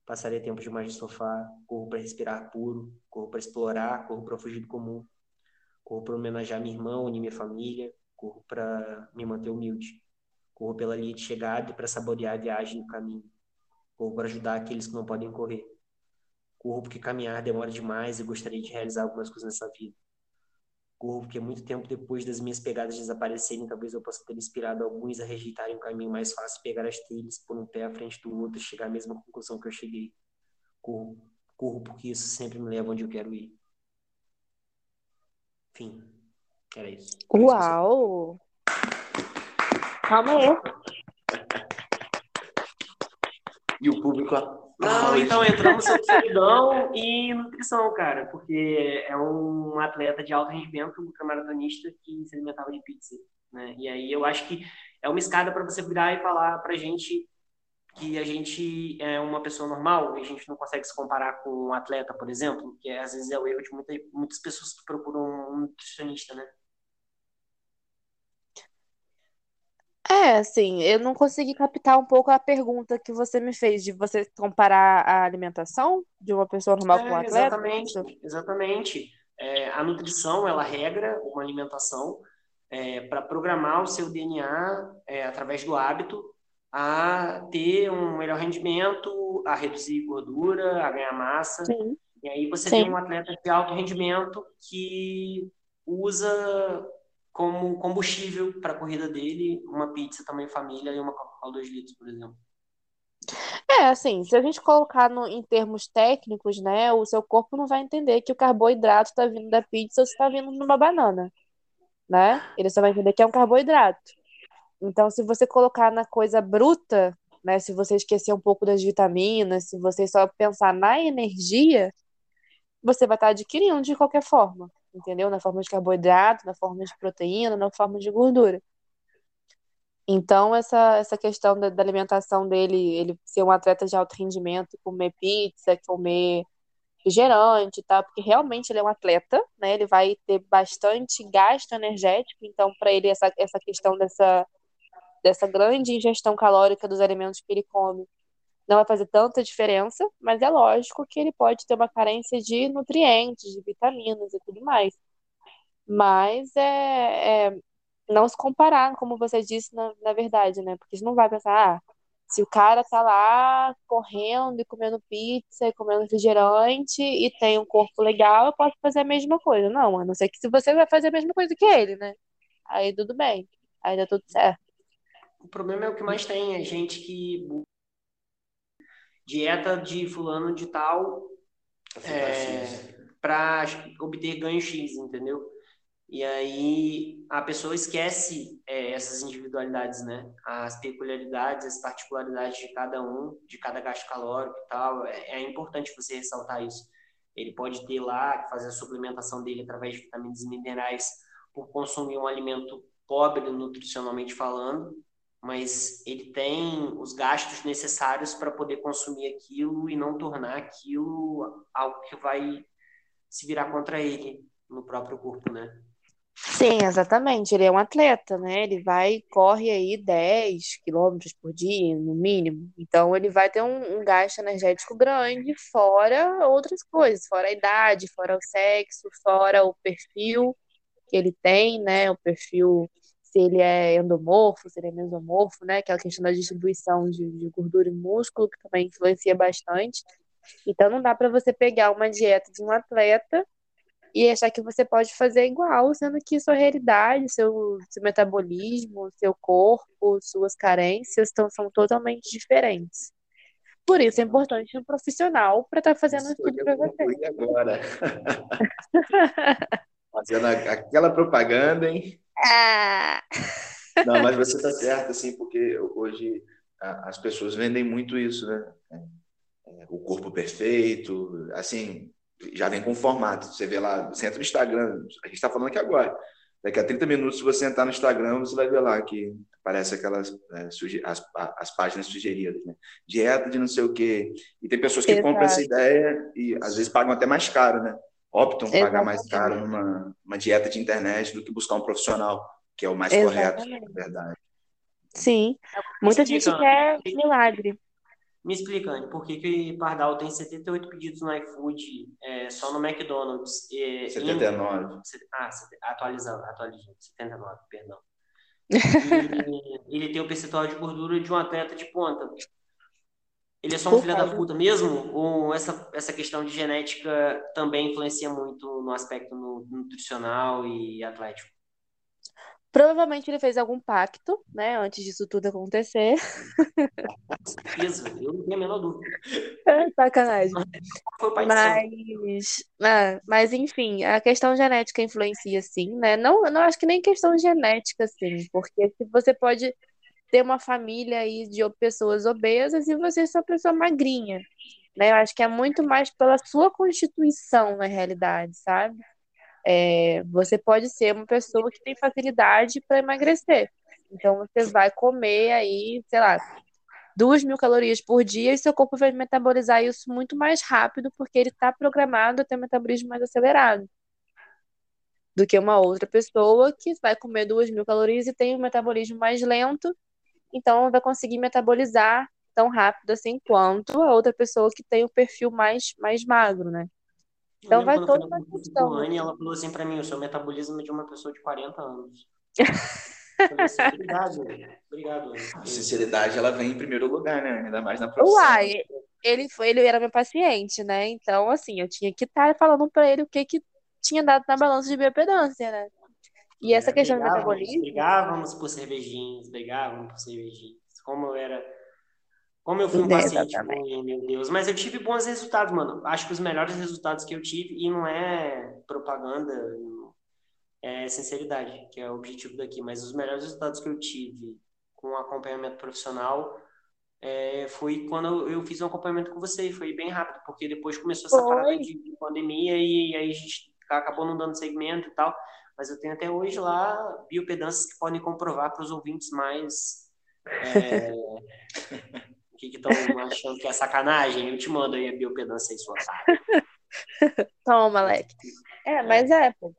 Passaria tempo demais no sofá. Corro para respirar puro. Corro para explorar. Corro para fugir do comum. Corro para homenagear minha irmã, unir minha família. Corro para me manter humilde. Corro pela linha de chegada e para saborear a viagem no caminho. Corro para ajudar aqueles que não podem correr. Corro porque caminhar demora demais e gostaria de realizar algumas coisas nessa vida. Corro porque muito tempo depois das minhas pegadas desaparecerem, talvez eu possa ter inspirado alguns a rejeitarem um caminho mais fácil, pegar as trilhas, pôr um pé à frente do outro e chegar à mesma conclusão que eu cheguei. Corro, corro porque isso sempre me leva onde eu quero ir. Enfim, era isso. Uau! Calma aí. E o público. Não, então entramos sobre solidão e nutrição, cara, porque é um atleta de alto rendimento, um que se alimentava de pizza, né? E aí eu acho que é uma escada para você virar e falar pra gente que a gente é uma pessoa normal e a gente não consegue se comparar com um atleta, por exemplo, que às vezes é o erro de muita, muitas pessoas que procuram um nutricionista, né? É, assim, eu não consegui captar um pouco a pergunta que você me fez, de você comparar a alimentação de uma pessoa normal com um É, atleta. exatamente, exatamente. É, a nutrição, ela regra uma alimentação para programar o seu DNA é, através do hábito a ter um melhor rendimento, a reduzir gordura, a ganhar massa. Sim, E aí você sim. tem um atleta de alto rendimento que usa como combustível para a corrida dele uma pizza tamanho família e uma Coca-Cola 2 litros, por exemplo. É, assim, se a gente colocar no- em termos técnicos, né, o seu corpo não vai entender que o carboidrato está vindo da pizza ou está vindo numa banana, né? Ele só vai entender que é um carboidrato. Então, se você colocar na coisa bruta, né, se você esquecer um pouco das vitaminas, se você só pensar na energia, você vai estar adquirindo de qualquer forma, entendeu? Na forma de carboidrato, na forma de proteína, na forma de gordura. Então, essa, essa questão da, da alimentação dele, ele ser um atleta de alto rendimento, comer pizza, comer refrigerante e tal, porque realmente ele é um atleta, né? Ele vai ter bastante gasto energético, então, para ele, essa, essa questão dessa, dessa grande ingestão calórica dos alimentos que ele come não vai fazer tanta diferença, mas é lógico que ele pode ter uma carência de nutrientes, de vitaminas e tudo mais. Mas é, é não se comparar, como você disse, na, na verdade, né? Porque você não vai pensar, ah, se o cara tá lá correndo e comendo pizza e comendo refrigerante e tem um corpo legal, eu posso fazer a mesma coisa. Não, a não ser que se você vai fazer a mesma coisa que ele, né? Aí tudo bem, aí dá tudo certo. O problema é o que mais tem, é gente que dieta de fulano de tal é, para obter ganho X, entendeu? E aí a pessoa esquece é, essas individualidades, né? As peculiaridades, as particularidades de cada um, de cada gasto calórico e tal. É, é importante você ressaltar isso. Ele pode ter lá, fazer a suplementação dele através de vitaminas e minerais por consumir um alimento pobre nutricionalmente falando, mas ele tem os gastos necessários para poder consumir aquilo e não tornar aquilo algo que vai se virar contra ele no próprio corpo, né? Sim, exatamente. Ele é um atleta, né? Ele vai, corre aí 10 quilômetros por dia, no mínimo. Então, ele vai ter um, um gasto energético grande, fora outras coisas, fora a idade, fora o sexo, fora o perfil que ele tem, né? O perfil, se ele é endomorfo, se ele é mesomorfo, né? Aquela questão da distribuição de, de gordura e músculo, que também influencia bastante. Então, não dá para você pegar uma dieta de um atleta e achar que você pode fazer igual, sendo que sua realidade, seu, seu metabolismo, seu corpo, suas carências estão, são totalmente diferentes. Por isso é importante um profissional para estar tá fazendo isso tudo para você. agora. Fazendo aquela propaganda, hein? Ah. Não, mas você está certo, assim, porque hoje as pessoas vendem muito isso, né? É, é, o corpo perfeito, assim, já vem com formato. Você vê lá, você entra no Instagram, a gente está falando aqui agora. Daqui a 30 minutos, se você entrar no Instagram, você vai ver lá que aparece aquelas é, as, as páginas sugeridas, né? Dieta de não sei o quê. E tem pessoas que Exato. compram essa ideia e às vezes pagam até mais caro, né? Optam por pagar mais caro numa uma dieta de internet do que buscar um profissional, que é o mais Exatamente. correto, na verdade. Sim. Muita gente quer milagre. Me explica, Anny, por que, que Pardal tem 78 pedidos no iFood é, só no McDonald's? É, 79. Em... Ah, atualizando, atualizando, 79, perdão. E ele tem o percentual de gordura de um atleta de ponta. Ele é só um filho da puta mesmo? Ou essa, essa questão de genética também influencia muito no aspecto nutricional e atlético? Provavelmente ele fez algum pacto, né, antes disso tudo acontecer. Certeza, eu não tenho a menor dúvida. É, sacanagem. Mas, ah, mas, enfim, a questão genética influencia sim, né? Não, não acho que nem questão genética, sim, porque se você pode ter uma família aí de pessoas obesas e você é uma pessoa magrinha, né? Eu acho que é muito mais pela sua constituição, na realidade, sabe? É, você pode ser uma pessoa que tem facilidade para emagrecer. Então, você vai comer aí, sei lá, duas mil calorias por dia e seu corpo vai metabolizar isso muito mais rápido, porque ele está programado a ter um metabolismo mais acelerado do que uma outra pessoa que vai comer duas mil calorias e tem um metabolismo mais lento, então vai conseguir metabolizar tão rápido assim quanto a outra pessoa que tem o perfil mais, mais magro, né? Então vai toda uma questão. Anne, ela falou assim para mim, o seu metabolismo é de uma pessoa de 40 anos. obrigado, obrigado. A sinceridade, ela vem em primeiro lugar, né? Ainda mais na profissão. Uai, ele foi, ele era meu paciente, né? Então, assim, eu tinha que estar falando para ele o que que tinha dado na balança de biopedância, né? E essa questão do metabolismo. Brigávamos por cervejinhos, brigávamos por cervejinhos. Como eu era como eu fui um paciente ruim, meu Deus. Mas eu tive bons resultados, mano. Acho que os melhores resultados que eu tive, e não é propaganda, é sinceridade, que é o objetivo daqui, mas os melhores resultados que eu tive com acompanhamento profissional é, foi quando eu, fiz um acompanhamento com você. Foi bem rápido, porque depois começou essa foi. parada de, de pandemia e, e aí a gente acabou não dando segmento e tal. Mas eu tenho até hoje lá biopedâncias que podem comprovar para os ouvintes mais. É, que estão achando que é sacanagem, eu te mando aí a biopedância aí sua Toma, moleque. É, mas é, pô.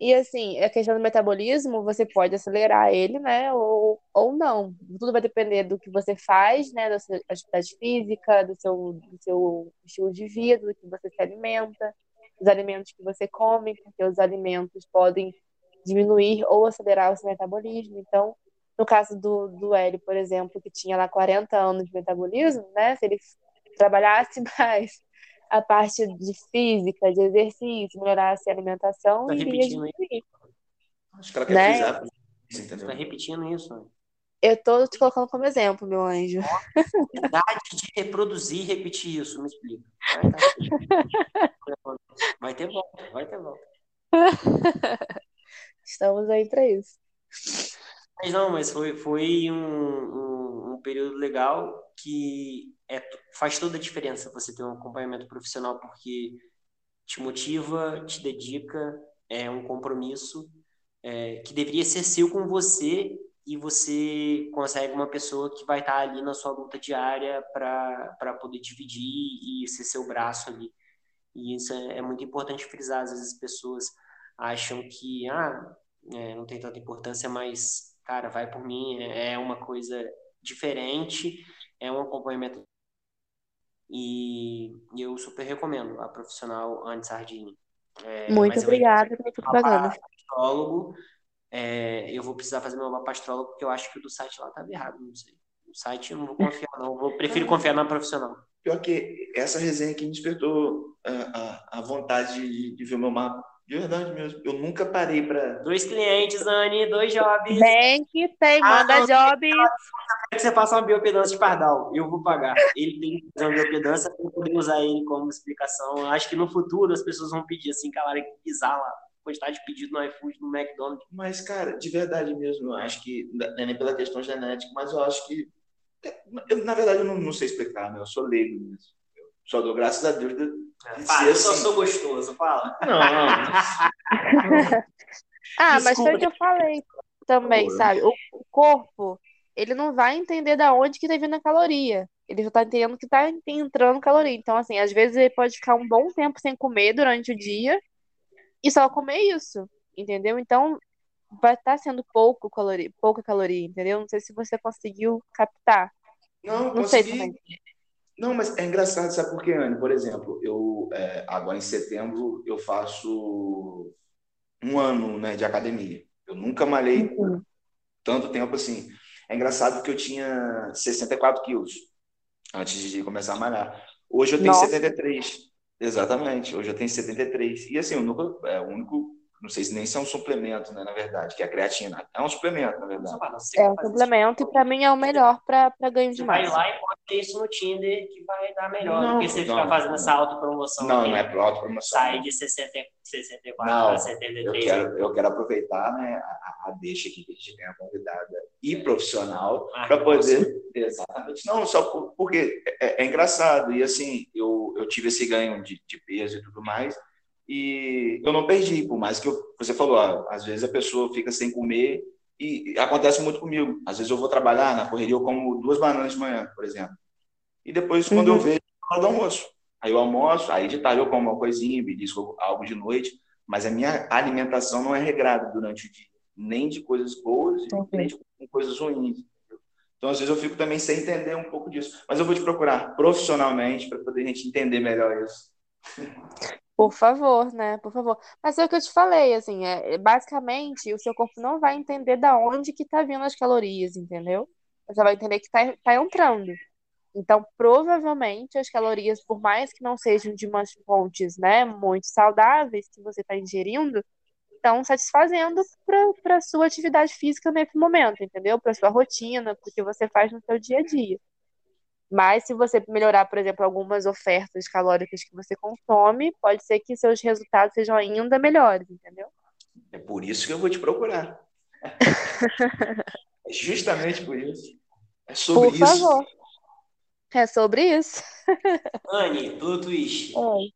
E assim, a questão do metabolismo, você pode acelerar ele, né? Ou, ou não. Tudo vai depender do que você faz, né? Da sua atividade física, do seu, do seu estilo de vida, do que você se alimenta, dos alimentos que você come, porque os alimentos podem diminuir ou acelerar o seu metabolismo. Então, no caso do, do Hélio, por exemplo, que tinha lá 40 anos de metabolismo, né? Se ele trabalhasse mais a parte de física, de exercício, melhorasse a alimentação, tá iria diminuir. Acho que ela quer né? frisar. Você tá repetindo isso, né? Eu tô te colocando como exemplo, meu anjo. Idade de reproduzir e repetir isso, me explica. Vai ter volta, vai ter volta. Estamos aí para isso. Mas não, mas foi, foi um, um, um período legal que é, faz toda a diferença você ter um acompanhamento profissional, porque te motiva, te dedica, é um compromisso é, que deveria ser seu com você e você consegue uma pessoa que vai estar ali na sua luta diária para poder dividir e ser seu braço ali. E isso é, é muito importante frisar. Às vezes as pessoas acham que ah, é, não tem tanta importância, mas cara, vai por mim, é, é uma coisa diferente, é um acompanhamento e, eu super recomendo a profissional Anne Sardini. É, Muito obrigada pela propaganda. Astrólogo, é, eu vou precisar fazer meu mapa astrólogo porque eu acho que o do site lá estava errado, não sei. O site eu não vou confiar, não. Eu prefiro confiar na profissional. Pior que essa resenha aqui me despertou a, a, a vontade de, de, ver o meu mapa. De verdade mesmo. Eu nunca parei para. Dois clientes, Anne, dois jobs. Vem que tem, Ah, manda não, job. que você faça uma biopedância de pardal. Eu vou pagar. Ele tem que fazer uma biopedância para eu poder usar ele como explicação. Acho que no futuro as pessoas vão pedir assim, cara, que bizarra a quantidade de pedido no iFood, no McDonald's. Mas, cara, de verdade mesmo, eu acho que. Não é nem pela questão genética, mas eu acho que. eu, na verdade, eu não, não sei explicar, né? Eu sou leigo mesmo. Eu só dou graças a Deus de, de Fala, ser eu só assim. sou gostoso, fala. Não, não. Ah, mas foi o que eu falei também, Boa. sabe? O, o corpo, ele não vai entender da onde que tá vindo a caloria. Ele já tá entendendo que tá entrando caloria. Então, assim, às vezes ele pode ficar um bom tempo sem comer durante o dia e só comer isso, entendeu? Então, vai estar sendo pouco caloria, pouca caloria, entendeu? Não sei se você conseguiu captar. Não, Não sei consegui. também. Não, mas é engraçado, sabe por quê, Anne? Por exemplo, eu é, agora em setembro eu faço um ano, né, de academia. Eu nunca malhei Uhum. tanto tempo assim. É engraçado que eu tinha 64 quilos antes de começar a malhar. Hoje eu tenho Nossa. 73. Exatamente, hoje eu tenho 73. E assim, nunca, é o único, não sei se nem se é um suplemento, né, na verdade, que é a creatina. É um suplemento, na verdade. É um suplemento e pra mim é o melhor pra ganho de Você vai massa. lá e bota isso no Tinder que vai dar melhor Não, do que você não, ficar fazendo não. essa autopromoção Não, não é para autopromoção. Sai de 60, 64 Não, para Eu 73. quero, eu quero aproveitar né, a, a deixa aqui que a gente tem a convidada e profissional Ah, para poder. Exatamente. Não, só por- porque é, é engraçado. E assim, eu, eu tive esse ganho de, de peso e tudo mais. E eu não perdi, por mais que eu, você falou, ó, às vezes a pessoa fica sem comer e acontece muito comigo. Às vezes eu vou trabalhar na correria, eu como duas bananas de manhã, por exemplo. E depois, quando eu Uhum. vejo, eu do almoço. Aí eu almoço, aí de tarde eu como uma coisinha, belisco algo de noite, mas a minha alimentação não é regrada durante o dia, nem de coisas boas, nem de coisas ruins. Então, às vezes, eu fico também sem entender um pouco disso. Mas eu vou te procurar profissionalmente para poder a gente entender melhor isso. Por favor, né? Por favor. Mas é o que eu te falei, assim, é, é, basicamente o seu corpo não vai entender da onde que tá vindo as calorias, entendeu? Você vai entender que tá, tá entrando. Então, provavelmente, as calorias, por mais que não sejam de umas fontes, né, muito saudáveis que você está ingerindo, estão satisfazendo para sua atividade física nesse momento, entendeu? Para sua rotina, o que você faz no seu dia a dia. Mas se você melhorar, por exemplo, algumas ofertas calóricas que você consome, pode ser que seus resultados sejam ainda melhores, entendeu? É por isso que eu vou te procurar. É justamente por isso. É sobre Por isso. favor. É sobre isso. Anne, plot twist. Oi.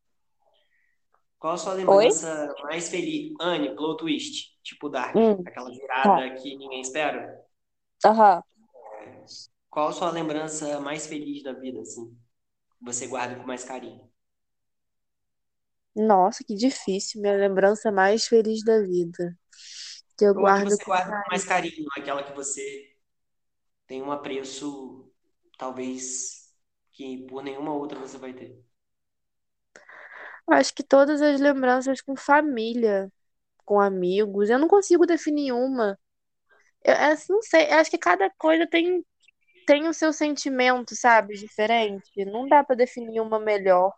Qual a sua lembrança mais feliz? Anne, plot twist. Tipo Dark. Hum. Aquela virada que ninguém espera. Aham. Qual a sua lembrança mais feliz da vida, assim? Que você guarda com mais carinho? Nossa, que difícil. Minha lembrança mais feliz da vida. Que eu Ou que guardo você com guarda com mais carinho, aquela que você tem um apreço, talvez, que por nenhuma outra você vai ter. Acho que todas as lembranças com família, com amigos. Eu não consigo definir uma. Eu, eu não sei, eu acho que cada coisa tem, tem o seu sentimento, sabe? Diferente. Não dá pra definir uma melhor.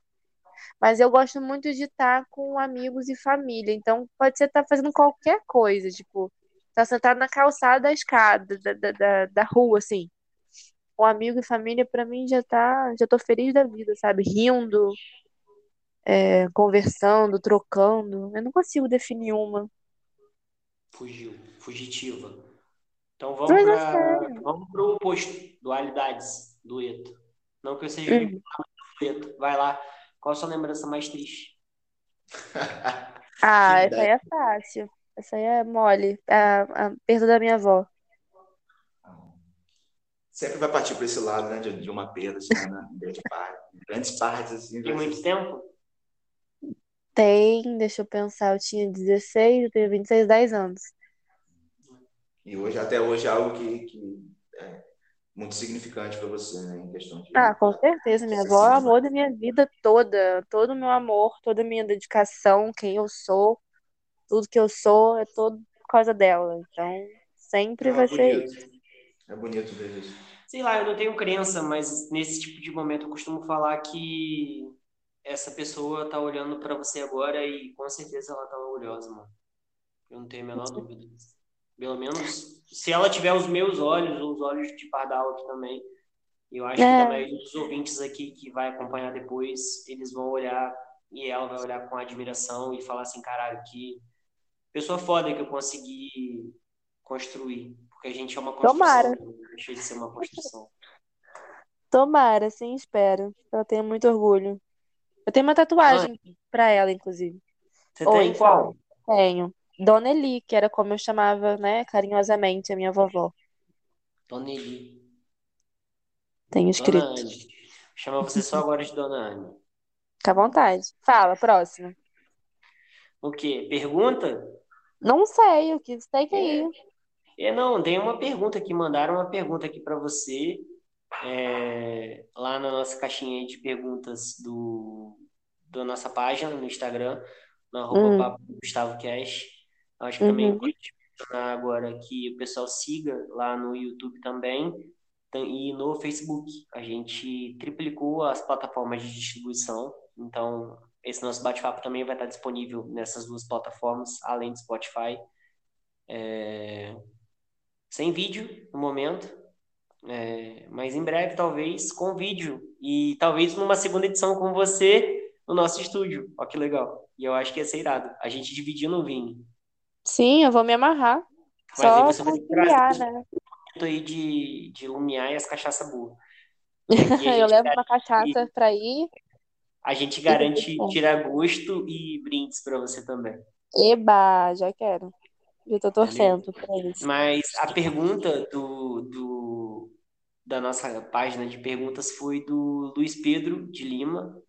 Mas eu gosto muito de estar com amigos e família. Então, pode ser estar fazendo qualquer coisa, tipo, estar sentado na calçada da escada, da, da, da, rua, assim. Com amigo e família, pra mim, já tá, já tô feliz da vida, sabe? Rindo, é, conversando, trocando. Eu não consigo definir uma. Fugiu, fugitiva. Então vamos para vamos pro oposto, dualidades, dueto. Não que eu seja dueto. Vai lá. Qual a sua lembrança mais triste? Ah, essa aí é fácil. Essa aí é mole. A, a perda da minha avó. Sempre vai partir para esse lado, né? De, de uma perda, assim, né? Grande parte, grandes partes, assim. Tem muito tempo? Tem, deixa eu pensar, eu tinha 16, eu tenho 26, 10 anos. E hoje, até hoje, é algo que, que é muito significante para você, né? Em questão de. Ah, com certeza, minha avó é o amor da minha vida toda, todo o meu amor, toda a minha dedicação, quem eu sou, tudo que eu sou é todo por causa dela. Então, sempre Ah, vai ser isso. bonito. É bonito ver isso. Sei lá, eu não tenho crença, mas nesse tipo de momento eu costumo falar que essa pessoa tá olhando para você agora e com certeza ela tá orgulhosa, mano. Eu não tenho a menor dúvida. Pelo menos, se ela tiver os meus olhos, ou os olhos de Pardal aqui também, eu acho é. que também os ouvintes aqui que vai acompanhar depois, eles vão olhar e ela vai olhar com admiração e falar assim, caralho, que pessoa foda que eu consegui construir. Porque a gente é uma construção. Tomara. Deixa de ser uma construção. Tomara, sim, espero. Eu tenho muito orgulho. Eu tenho uma tatuagem ah. pra ela, inclusive. Você tem qual? Tenho. Dona Eli, que era como eu chamava, né, carinhosamente a minha vovó. Dona Eli. Tenho escrito. Dona Anne. Chama você só agora de Dona Anne. Fica à vontade. Fala, próximo. O quê? Pergunta? Não sei, o que você tem que ir. É, não, tem uma pergunta aqui, mandaram uma pergunta aqui para você, é, lá na nossa caixinha de perguntas do, da nossa página no Instagram, no arroba hum. Gustavo Cash. Acho que também uhum. pode mencionar agora que o pessoal siga lá no YouTube também e no Facebook. A gente triplicou as plataformas de distribuição, então esse nosso bate-papo também vai estar disponível nessas duas plataformas, além do Spotify. É... Sem vídeo no momento, é... mas em breve, talvez, com vídeo. E talvez numa segunda edição com você no nosso estúdio. Olha que legal. E eu acho que ia ser irado. A gente dividindo o vinho. Sim, eu vou me amarrar. Mas Só aí você vai conciliar, né? aí de, de lumiar e as cachaças boas. eu levo uma cachaça para ir a gente garante tirar gosto e brindes para você também. Eba, já quero. Eu tô torcendo para isso. Mas a pergunta do, do, da nossa página de perguntas foi do Luiz Pedro de Lima.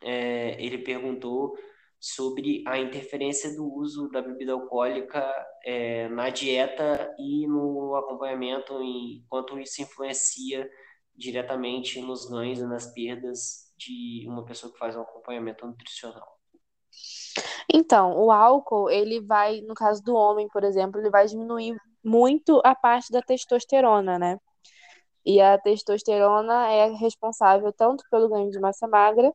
É, ele perguntou sobre a interferência do uso da bebida alcoólica é, na dieta e no acompanhamento, enquanto isso influencia diretamente nos ganhos e nas perdas de uma pessoa que faz um acompanhamento nutricional? Então, o álcool, ele vai, no caso do homem, por exemplo, ele vai diminuir muito a parte da testosterona, né? E a testosterona é responsável tanto pelo ganho de massa magra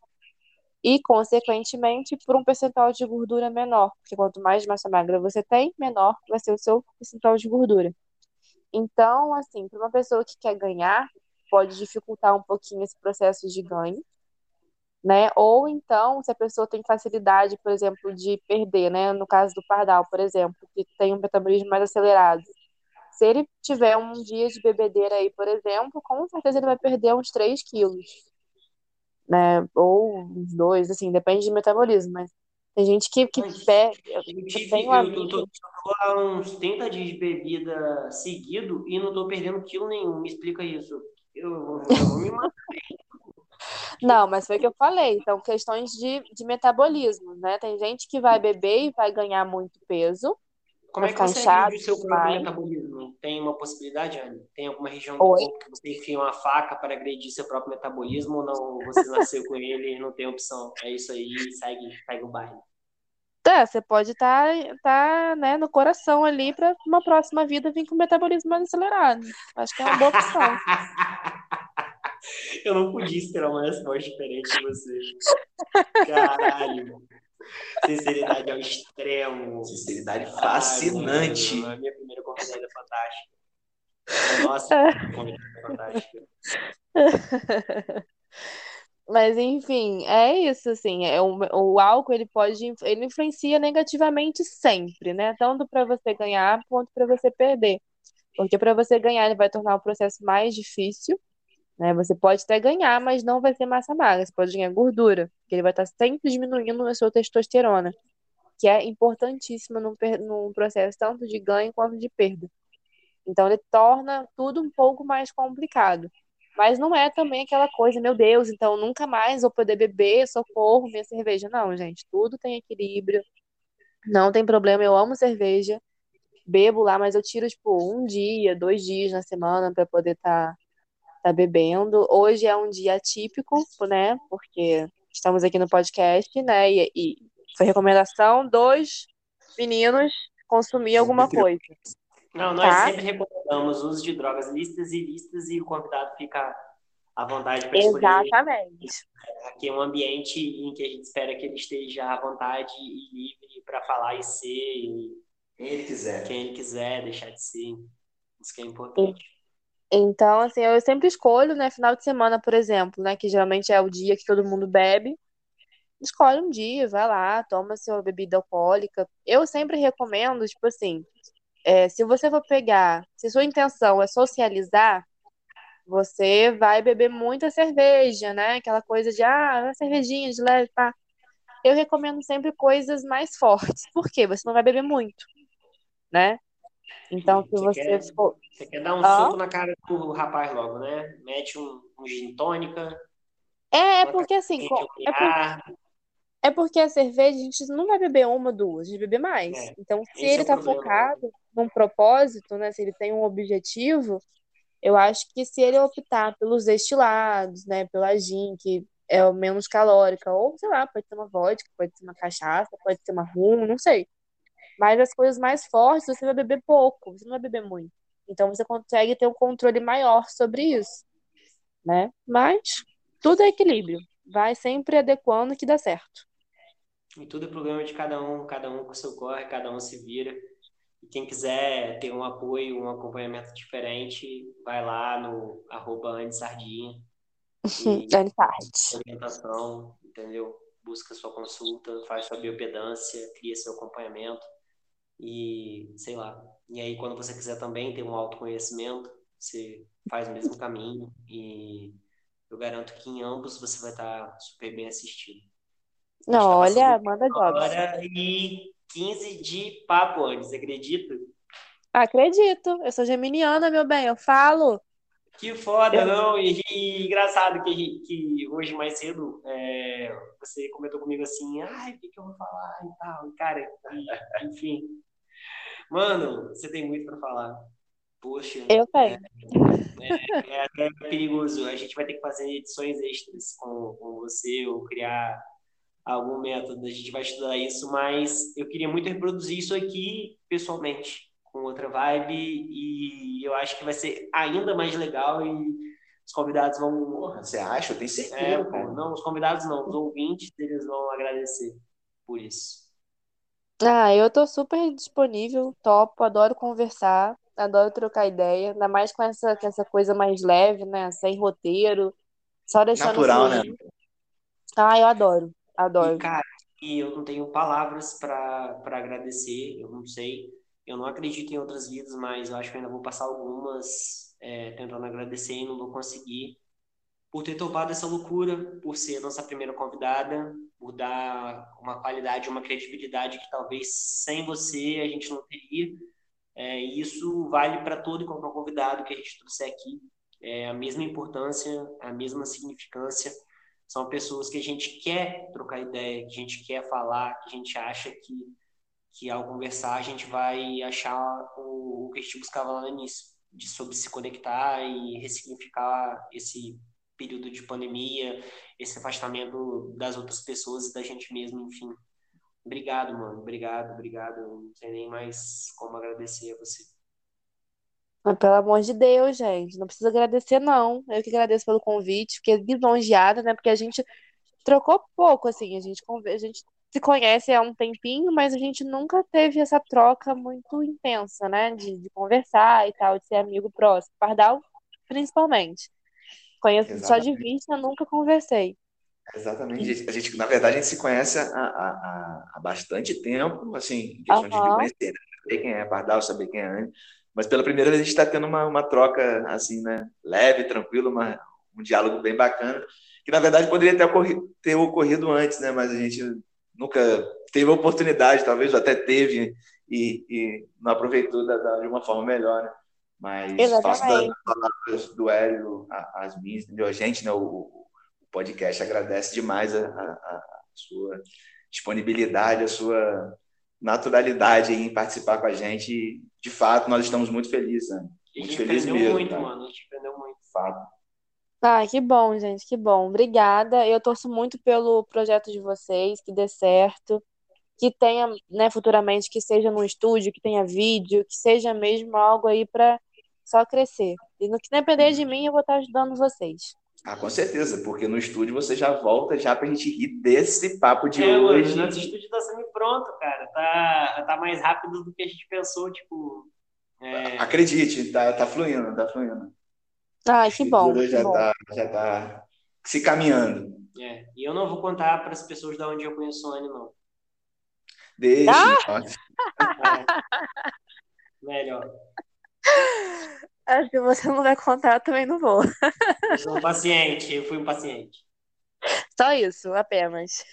e, consequentemente, por um percentual de gordura menor. Porque quanto mais massa magra você tem, menor vai ser o seu percentual de gordura. Então, assim, para uma pessoa que quer ganhar, pode dificultar um pouquinho esse processo de ganho né? Ou então, se a pessoa tem facilidade, por exemplo, de perder, né? No caso do pardal, por exemplo, que tem um metabolismo mais acelerado. Se ele tiver um dia de bebedeira aí, por exemplo, com certeza ele vai perder uns 3 quilos, né? Ou uns 2, assim, depende do metabolismo, mas tem gente que, que perde. Eu, um amigo... tô, tô há uns 30 dias de bebida seguido e não tô perdendo quilo nenhum. Me explica isso. Eu, eu, eu vou me matar. Não, mas foi o que eu falei. Então, questões de, de metabolismo, né? Tem gente que vai beber e vai ganhar muito peso. Como é que você agride o seu próprio metabolismo? Tem uma possibilidade, Anne? Tem alguma região do Oi? corpo que você enfia uma faca para agredir seu próprio metabolismo ou não? Você nasceu com ele e não tem opção? É isso aí, segue, segue o bairro. É, você pode estar tá, tá, né, no coração ali para uma próxima vida vir com o metabolismo mais acelerado. Acho que é uma boa opção. Eu não podia esperar uma resposta diferente de você. Caralho. Sinceridade ao extremo. Sinceridade fascinante. Ai, a minha primeira convidada é fantástica. Nossa, convidada é fantástica. Mas enfim, é isso assim, é o, o álcool ele pode ele influencia negativamente sempre, né? Tanto para você ganhar quanto para você perder. Porque para você ganhar ele vai tornar o processo mais difícil né? Você pode até ganhar, mas não vai ser massa magra, você pode ganhar gordura, porque ele vai estar sempre diminuindo a sua testosterona, que é importantíssima num, num processo tanto de ganho quanto de perda. Então ele torna tudo um pouco mais complicado. Mas não é também aquela coisa, meu Deus, então nunca mais vou poder beber, socorro, minha cerveja. Não, gente, tudo tem equilíbrio. Não tem problema, eu amo cerveja. Bebo lá, mas eu tiro, tipo, um dia, dois dias na semana para poder estar tá tá bebendo. Hoje é um dia atípico, né? Porque estamos aqui no podcast, né? E, e foi recomendação dos meninos consumir alguma coisa. Não, nós tá? sempre recomendamos uso de drogas listas e listas e o convidado fica à vontade para escolher. Exatamente. Aqui é um ambiente em que a gente espera que ele esteja à vontade e livre para falar e ser. E Quem ele quiser. quem ele quiser deixar de ser. Isso que é importante. Então, assim, eu sempre escolho, né, final de semana, por exemplo, né, que geralmente é o dia que todo mundo bebe. Escolhe um dia, vai lá, toma sua bebida alcoólica. Eu sempre recomendo, tipo assim, é, se você for pegar, se sua intenção é socializar, você vai beber muita cerveja, né? Aquela coisa de, ah, uma cervejinha de leve, pá. Eu recomendo sempre coisas mais fortes. Por quê? Você não vai beber muito, né? Então, se Você você quer- for. Você quer dar um Ah. soco na cara do rapaz logo, né? Mete um, um gin tônica, É, é porque assim, quente, co- um é, por- é porque a cerveja a gente não vai beber uma, duas, a gente vai beber mais. É, Então, se esse é ele o tá problema. focado num propósito, né? Se ele tem um objetivo, eu acho que se ele optar pelos destilados, né? Pela gin, que é menos calórica, ou sei lá, pode ser uma vodka, pode ser uma cachaça, pode ser uma rum, não sei. Mas as coisas mais fortes você vai beber pouco, você não vai beber muito. Então você consegue ter um controle maior sobre isso, né? Mas tudo é equilíbrio. Vai sempre adequando que dá certo. E tudo é problema de cada um, cada um com seu corre, cada um se vira. E quem quiser ter um apoio, um acompanhamento diferente, vai lá no arroba Andy Sardinha Dani parte. orientação, entendeu? Busca sua consulta, faz sua biopedância, cria seu acompanhamento e sei lá. E aí, quando você quiser também ter um autoconhecimento, você faz o mesmo caminho e eu garanto que em ambos você vai estar super bem assistido. Não, olha, manda jobs. hora e 15 de papo antes, acredita? Acredito, eu sou geminiana, meu bem, eu falo. Que foda, Eu- não? E, e engraçado que, que hoje mais cedo é, você comentou comigo assim, ai, o que, que eu vou falar e tal. Cara, e- enfim. Mano, você tem muito pra falar. Poxa, Eu tenho. é até perigoso. A gente vai ter que fazer edições extras com, com você ou criar algum método. A gente vai estudar isso, mas eu queria muito reproduzir isso aqui pessoalmente, com outra vibe, e eu acho que vai ser ainda mais legal e os convidados vão. Porra, você acha? Eu tenho É, certeza, pô, cara. não, os convidados não, os ouvintes, eles vão agradecer por isso. Ah, eu tô super disponível, topo, adoro conversar, adoro trocar ideia, ainda mais com essa, com essa coisa mais leve, né? Sem roteiro, só deixando Natural, né? Ah, eu adoro, E, adoro. cara, e eu não tenho palavras para agradecer, eu não sei. Eu não acredito em outras vidas, mas eu acho que ainda vou passar algumas é, tentando agradecer e não vou conseguir. Por ter topado essa loucura, por ser nossa primeira convidada, por dar uma qualidade, uma credibilidade que talvez sem você a gente não teria. É, e isso vale para todo e qualquer convidado que a gente trouxer aqui. É a mesma importância, a mesma significância. São pessoas que a gente quer trocar ideia, que a gente quer falar, que a gente acha que, que ao conversar a gente vai achar o, o que a gente buscava lá no início, de sobre se conectar e ressignificar esse período de pandemia, esse afastamento das outras pessoas e da gente mesmo, enfim. Obrigado, mano. Obrigado, obrigado. Não sei nem mais como agradecer a você. Pelo amor de Deus, gente, não precisa agradecer, não. Eu que agradeço pelo convite, fiquei lisonjeada, né? Porque a gente trocou pouco, assim, a gente, a gente se conhece há um tempinho, mas a gente nunca teve essa troca muito intensa, né? De, de conversar e tal, de ser amigo próximo. Pardal, principalmente. Conheço só de Exatamente. vista, nunca conversei. Exatamente. A gente, a gente, na verdade, a gente se conhece há, há, há- bastante tempo, assim, em questão de Aham. conhecer, né? saber quem é Pardal, saber quem é Anne. Mas pela primeira vez a gente está tendo uma, uma troca, assim, né? Leve, tranquilo, uma, um diálogo bem bacana, que na verdade poderia ter ocorrido, ter ocorrido antes, né? Mas a gente nunca teve a oportunidade, talvez até teve, e, e não aproveitou da, da- de uma forma melhor, né? Mas faço das Exatamente. palavras do Hélio as minhas, entendeu? A gente, né? O, o podcast agradece demais a, a- a sua disponibilidade, a sua naturalidade em participar com a gente. De fato, nós estamos muito felizes, né? A Muito gente feliz aprendeu mesmo, muito, cara. mano. A gente aprendeu muito. Fato. Ah, que bom, gente, que bom. Obrigada. Eu torço muito pelo projeto de vocês, que dê certo, que tenha, né, futuramente, que seja no estúdio, que tenha vídeo, que seja mesmo algo aí para só crescer. E no que depender de mim, eu vou estar ajudando vocês. Ah, com certeza, porque no estúdio você já volta já pra gente rir desse papo de É, hoje. mano, nosso estúdio tá sendo pronto, cara. Tá, tá mais rápido do que a gente pensou, tipo. é, Acredite, tá, tá fluindo, tá fluindo. Ai, A que bom, que já bom. tá, já tá se caminhando. é. E eu não vou contar para as pessoas de onde eu conheço o Anny, não. Deixe. Ah! É. Melhor. Ah, Se você não vai contar, eu também não vou. Eu sou um paciente, eu fui um paciente. Só isso, apenas.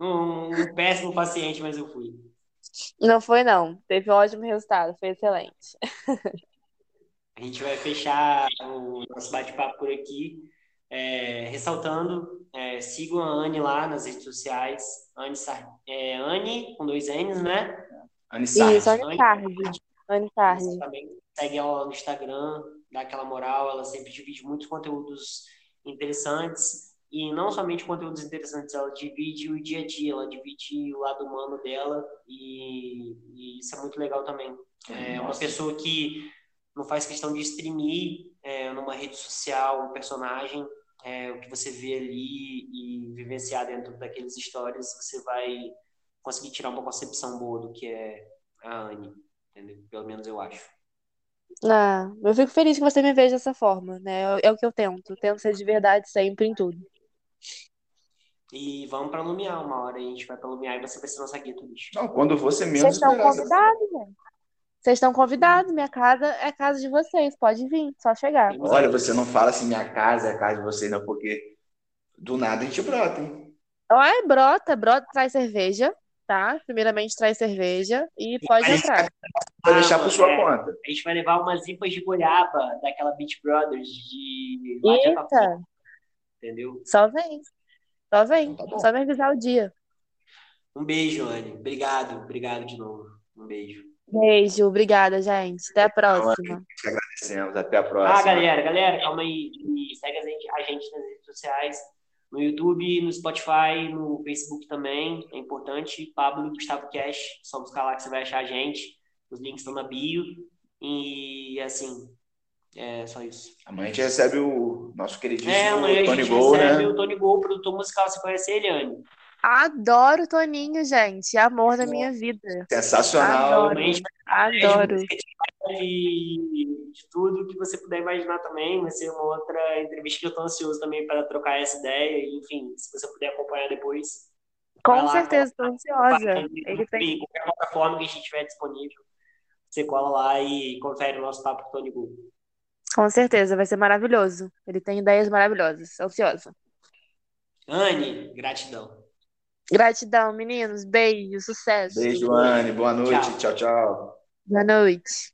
Um, um péssimo paciente, mas eu fui. Não foi, não. Teve um ótimo resultado, foi excelente. A gente vai fechar o nosso bate-papo por aqui, é, ressaltando, é, sigam a Anne lá nas redes sociais, Anne, Sar- é, Anne com dois N's, né? Anissar. Isso, Anne Tarde. Anne Tarde. Você também segue ela no Instagram, dá aquela moral, ela sempre divide muitos conteúdos interessantes, e não somente conteúdos interessantes, ela divide o dia a dia, ela divide o lado humano dela, e, e isso é muito legal também. É uma Nossa. pessoa que não faz questão de exprimir é, numa rede social um personagem, é, o que você vê ali e vivenciar dentro daqueles stories, você vai conseguir tirar uma concepção boa do que é a Anne, entendeu? Pelo menos eu acho. Ah, eu fico feliz que você me veja dessa forma, né? É o que eu tento. Eu tento ser de verdade sempre em tudo. E vamos pra Lumiar uma hora, a gente vai pra Lumiar e você vai ser nossa guia turística. Não, quando você menos Vocês estão convidados, gente. Vocês estão convidados. Minha casa é a casa de vocês. Pode vir, só chegar. Olha, você não fala assim, minha casa é a casa de vocês, não, porque do nada a gente brota, hein? Olha, brota, brota, traz cerveja, tá? Primeiramente traz cerveja e pode Aí- entrar. Vou deixar Ah, por sua é. conta. A gente vai levar umas impas de goiaba daquela Beach Brothers de lá de Atapuã, Eita, entendeu? só vem. Só vem. Então tá. Só me avisar o dia. Um beijo, Anne. Obrigado, obrigado de novo. Um beijo. Beijo, obrigada, gente. Até a próxima. Te agradecemos. Até a próxima. Ah, galera, galera, calma aí. E segue a gente, a gente nas redes sociais, no YouTube, no Spotify, no Facebook também. É importante. Pablo e Gustavo Cash, só buscar lá que você vai achar a gente. Os links estão na bio. E assim, é só isso. Amanhã a gente recebe o nosso queridíssimo É, amanhã a Tony gente Gol, recebe né? o Tony Gol, produtor musical. Você conhece ele, Anne? Adoro o Toninho, gente. Amor da minha vida. Sensacional. Adoro. Adoro. De, de tudo que você puder imaginar também. Vai ser uma outra entrevista que eu tô ansioso também para trocar essa ideia. E, enfim, se você puder acompanhar depois. Com lá, certeza, estou ansiosa. Ele tem. Em qualquer plataforma que a gente tiver disponível, você cola lá e confere o nosso papo com o Tony Gu. Com certeza, vai ser maravilhoso. Ele tem ideias maravilhosas. Ansiosa. Anne, gratidão. Gratidão, meninos. Beijo, sucesso. Beijo, Anne. Boa noite. Tchau. tchau. tchau. Boa noite.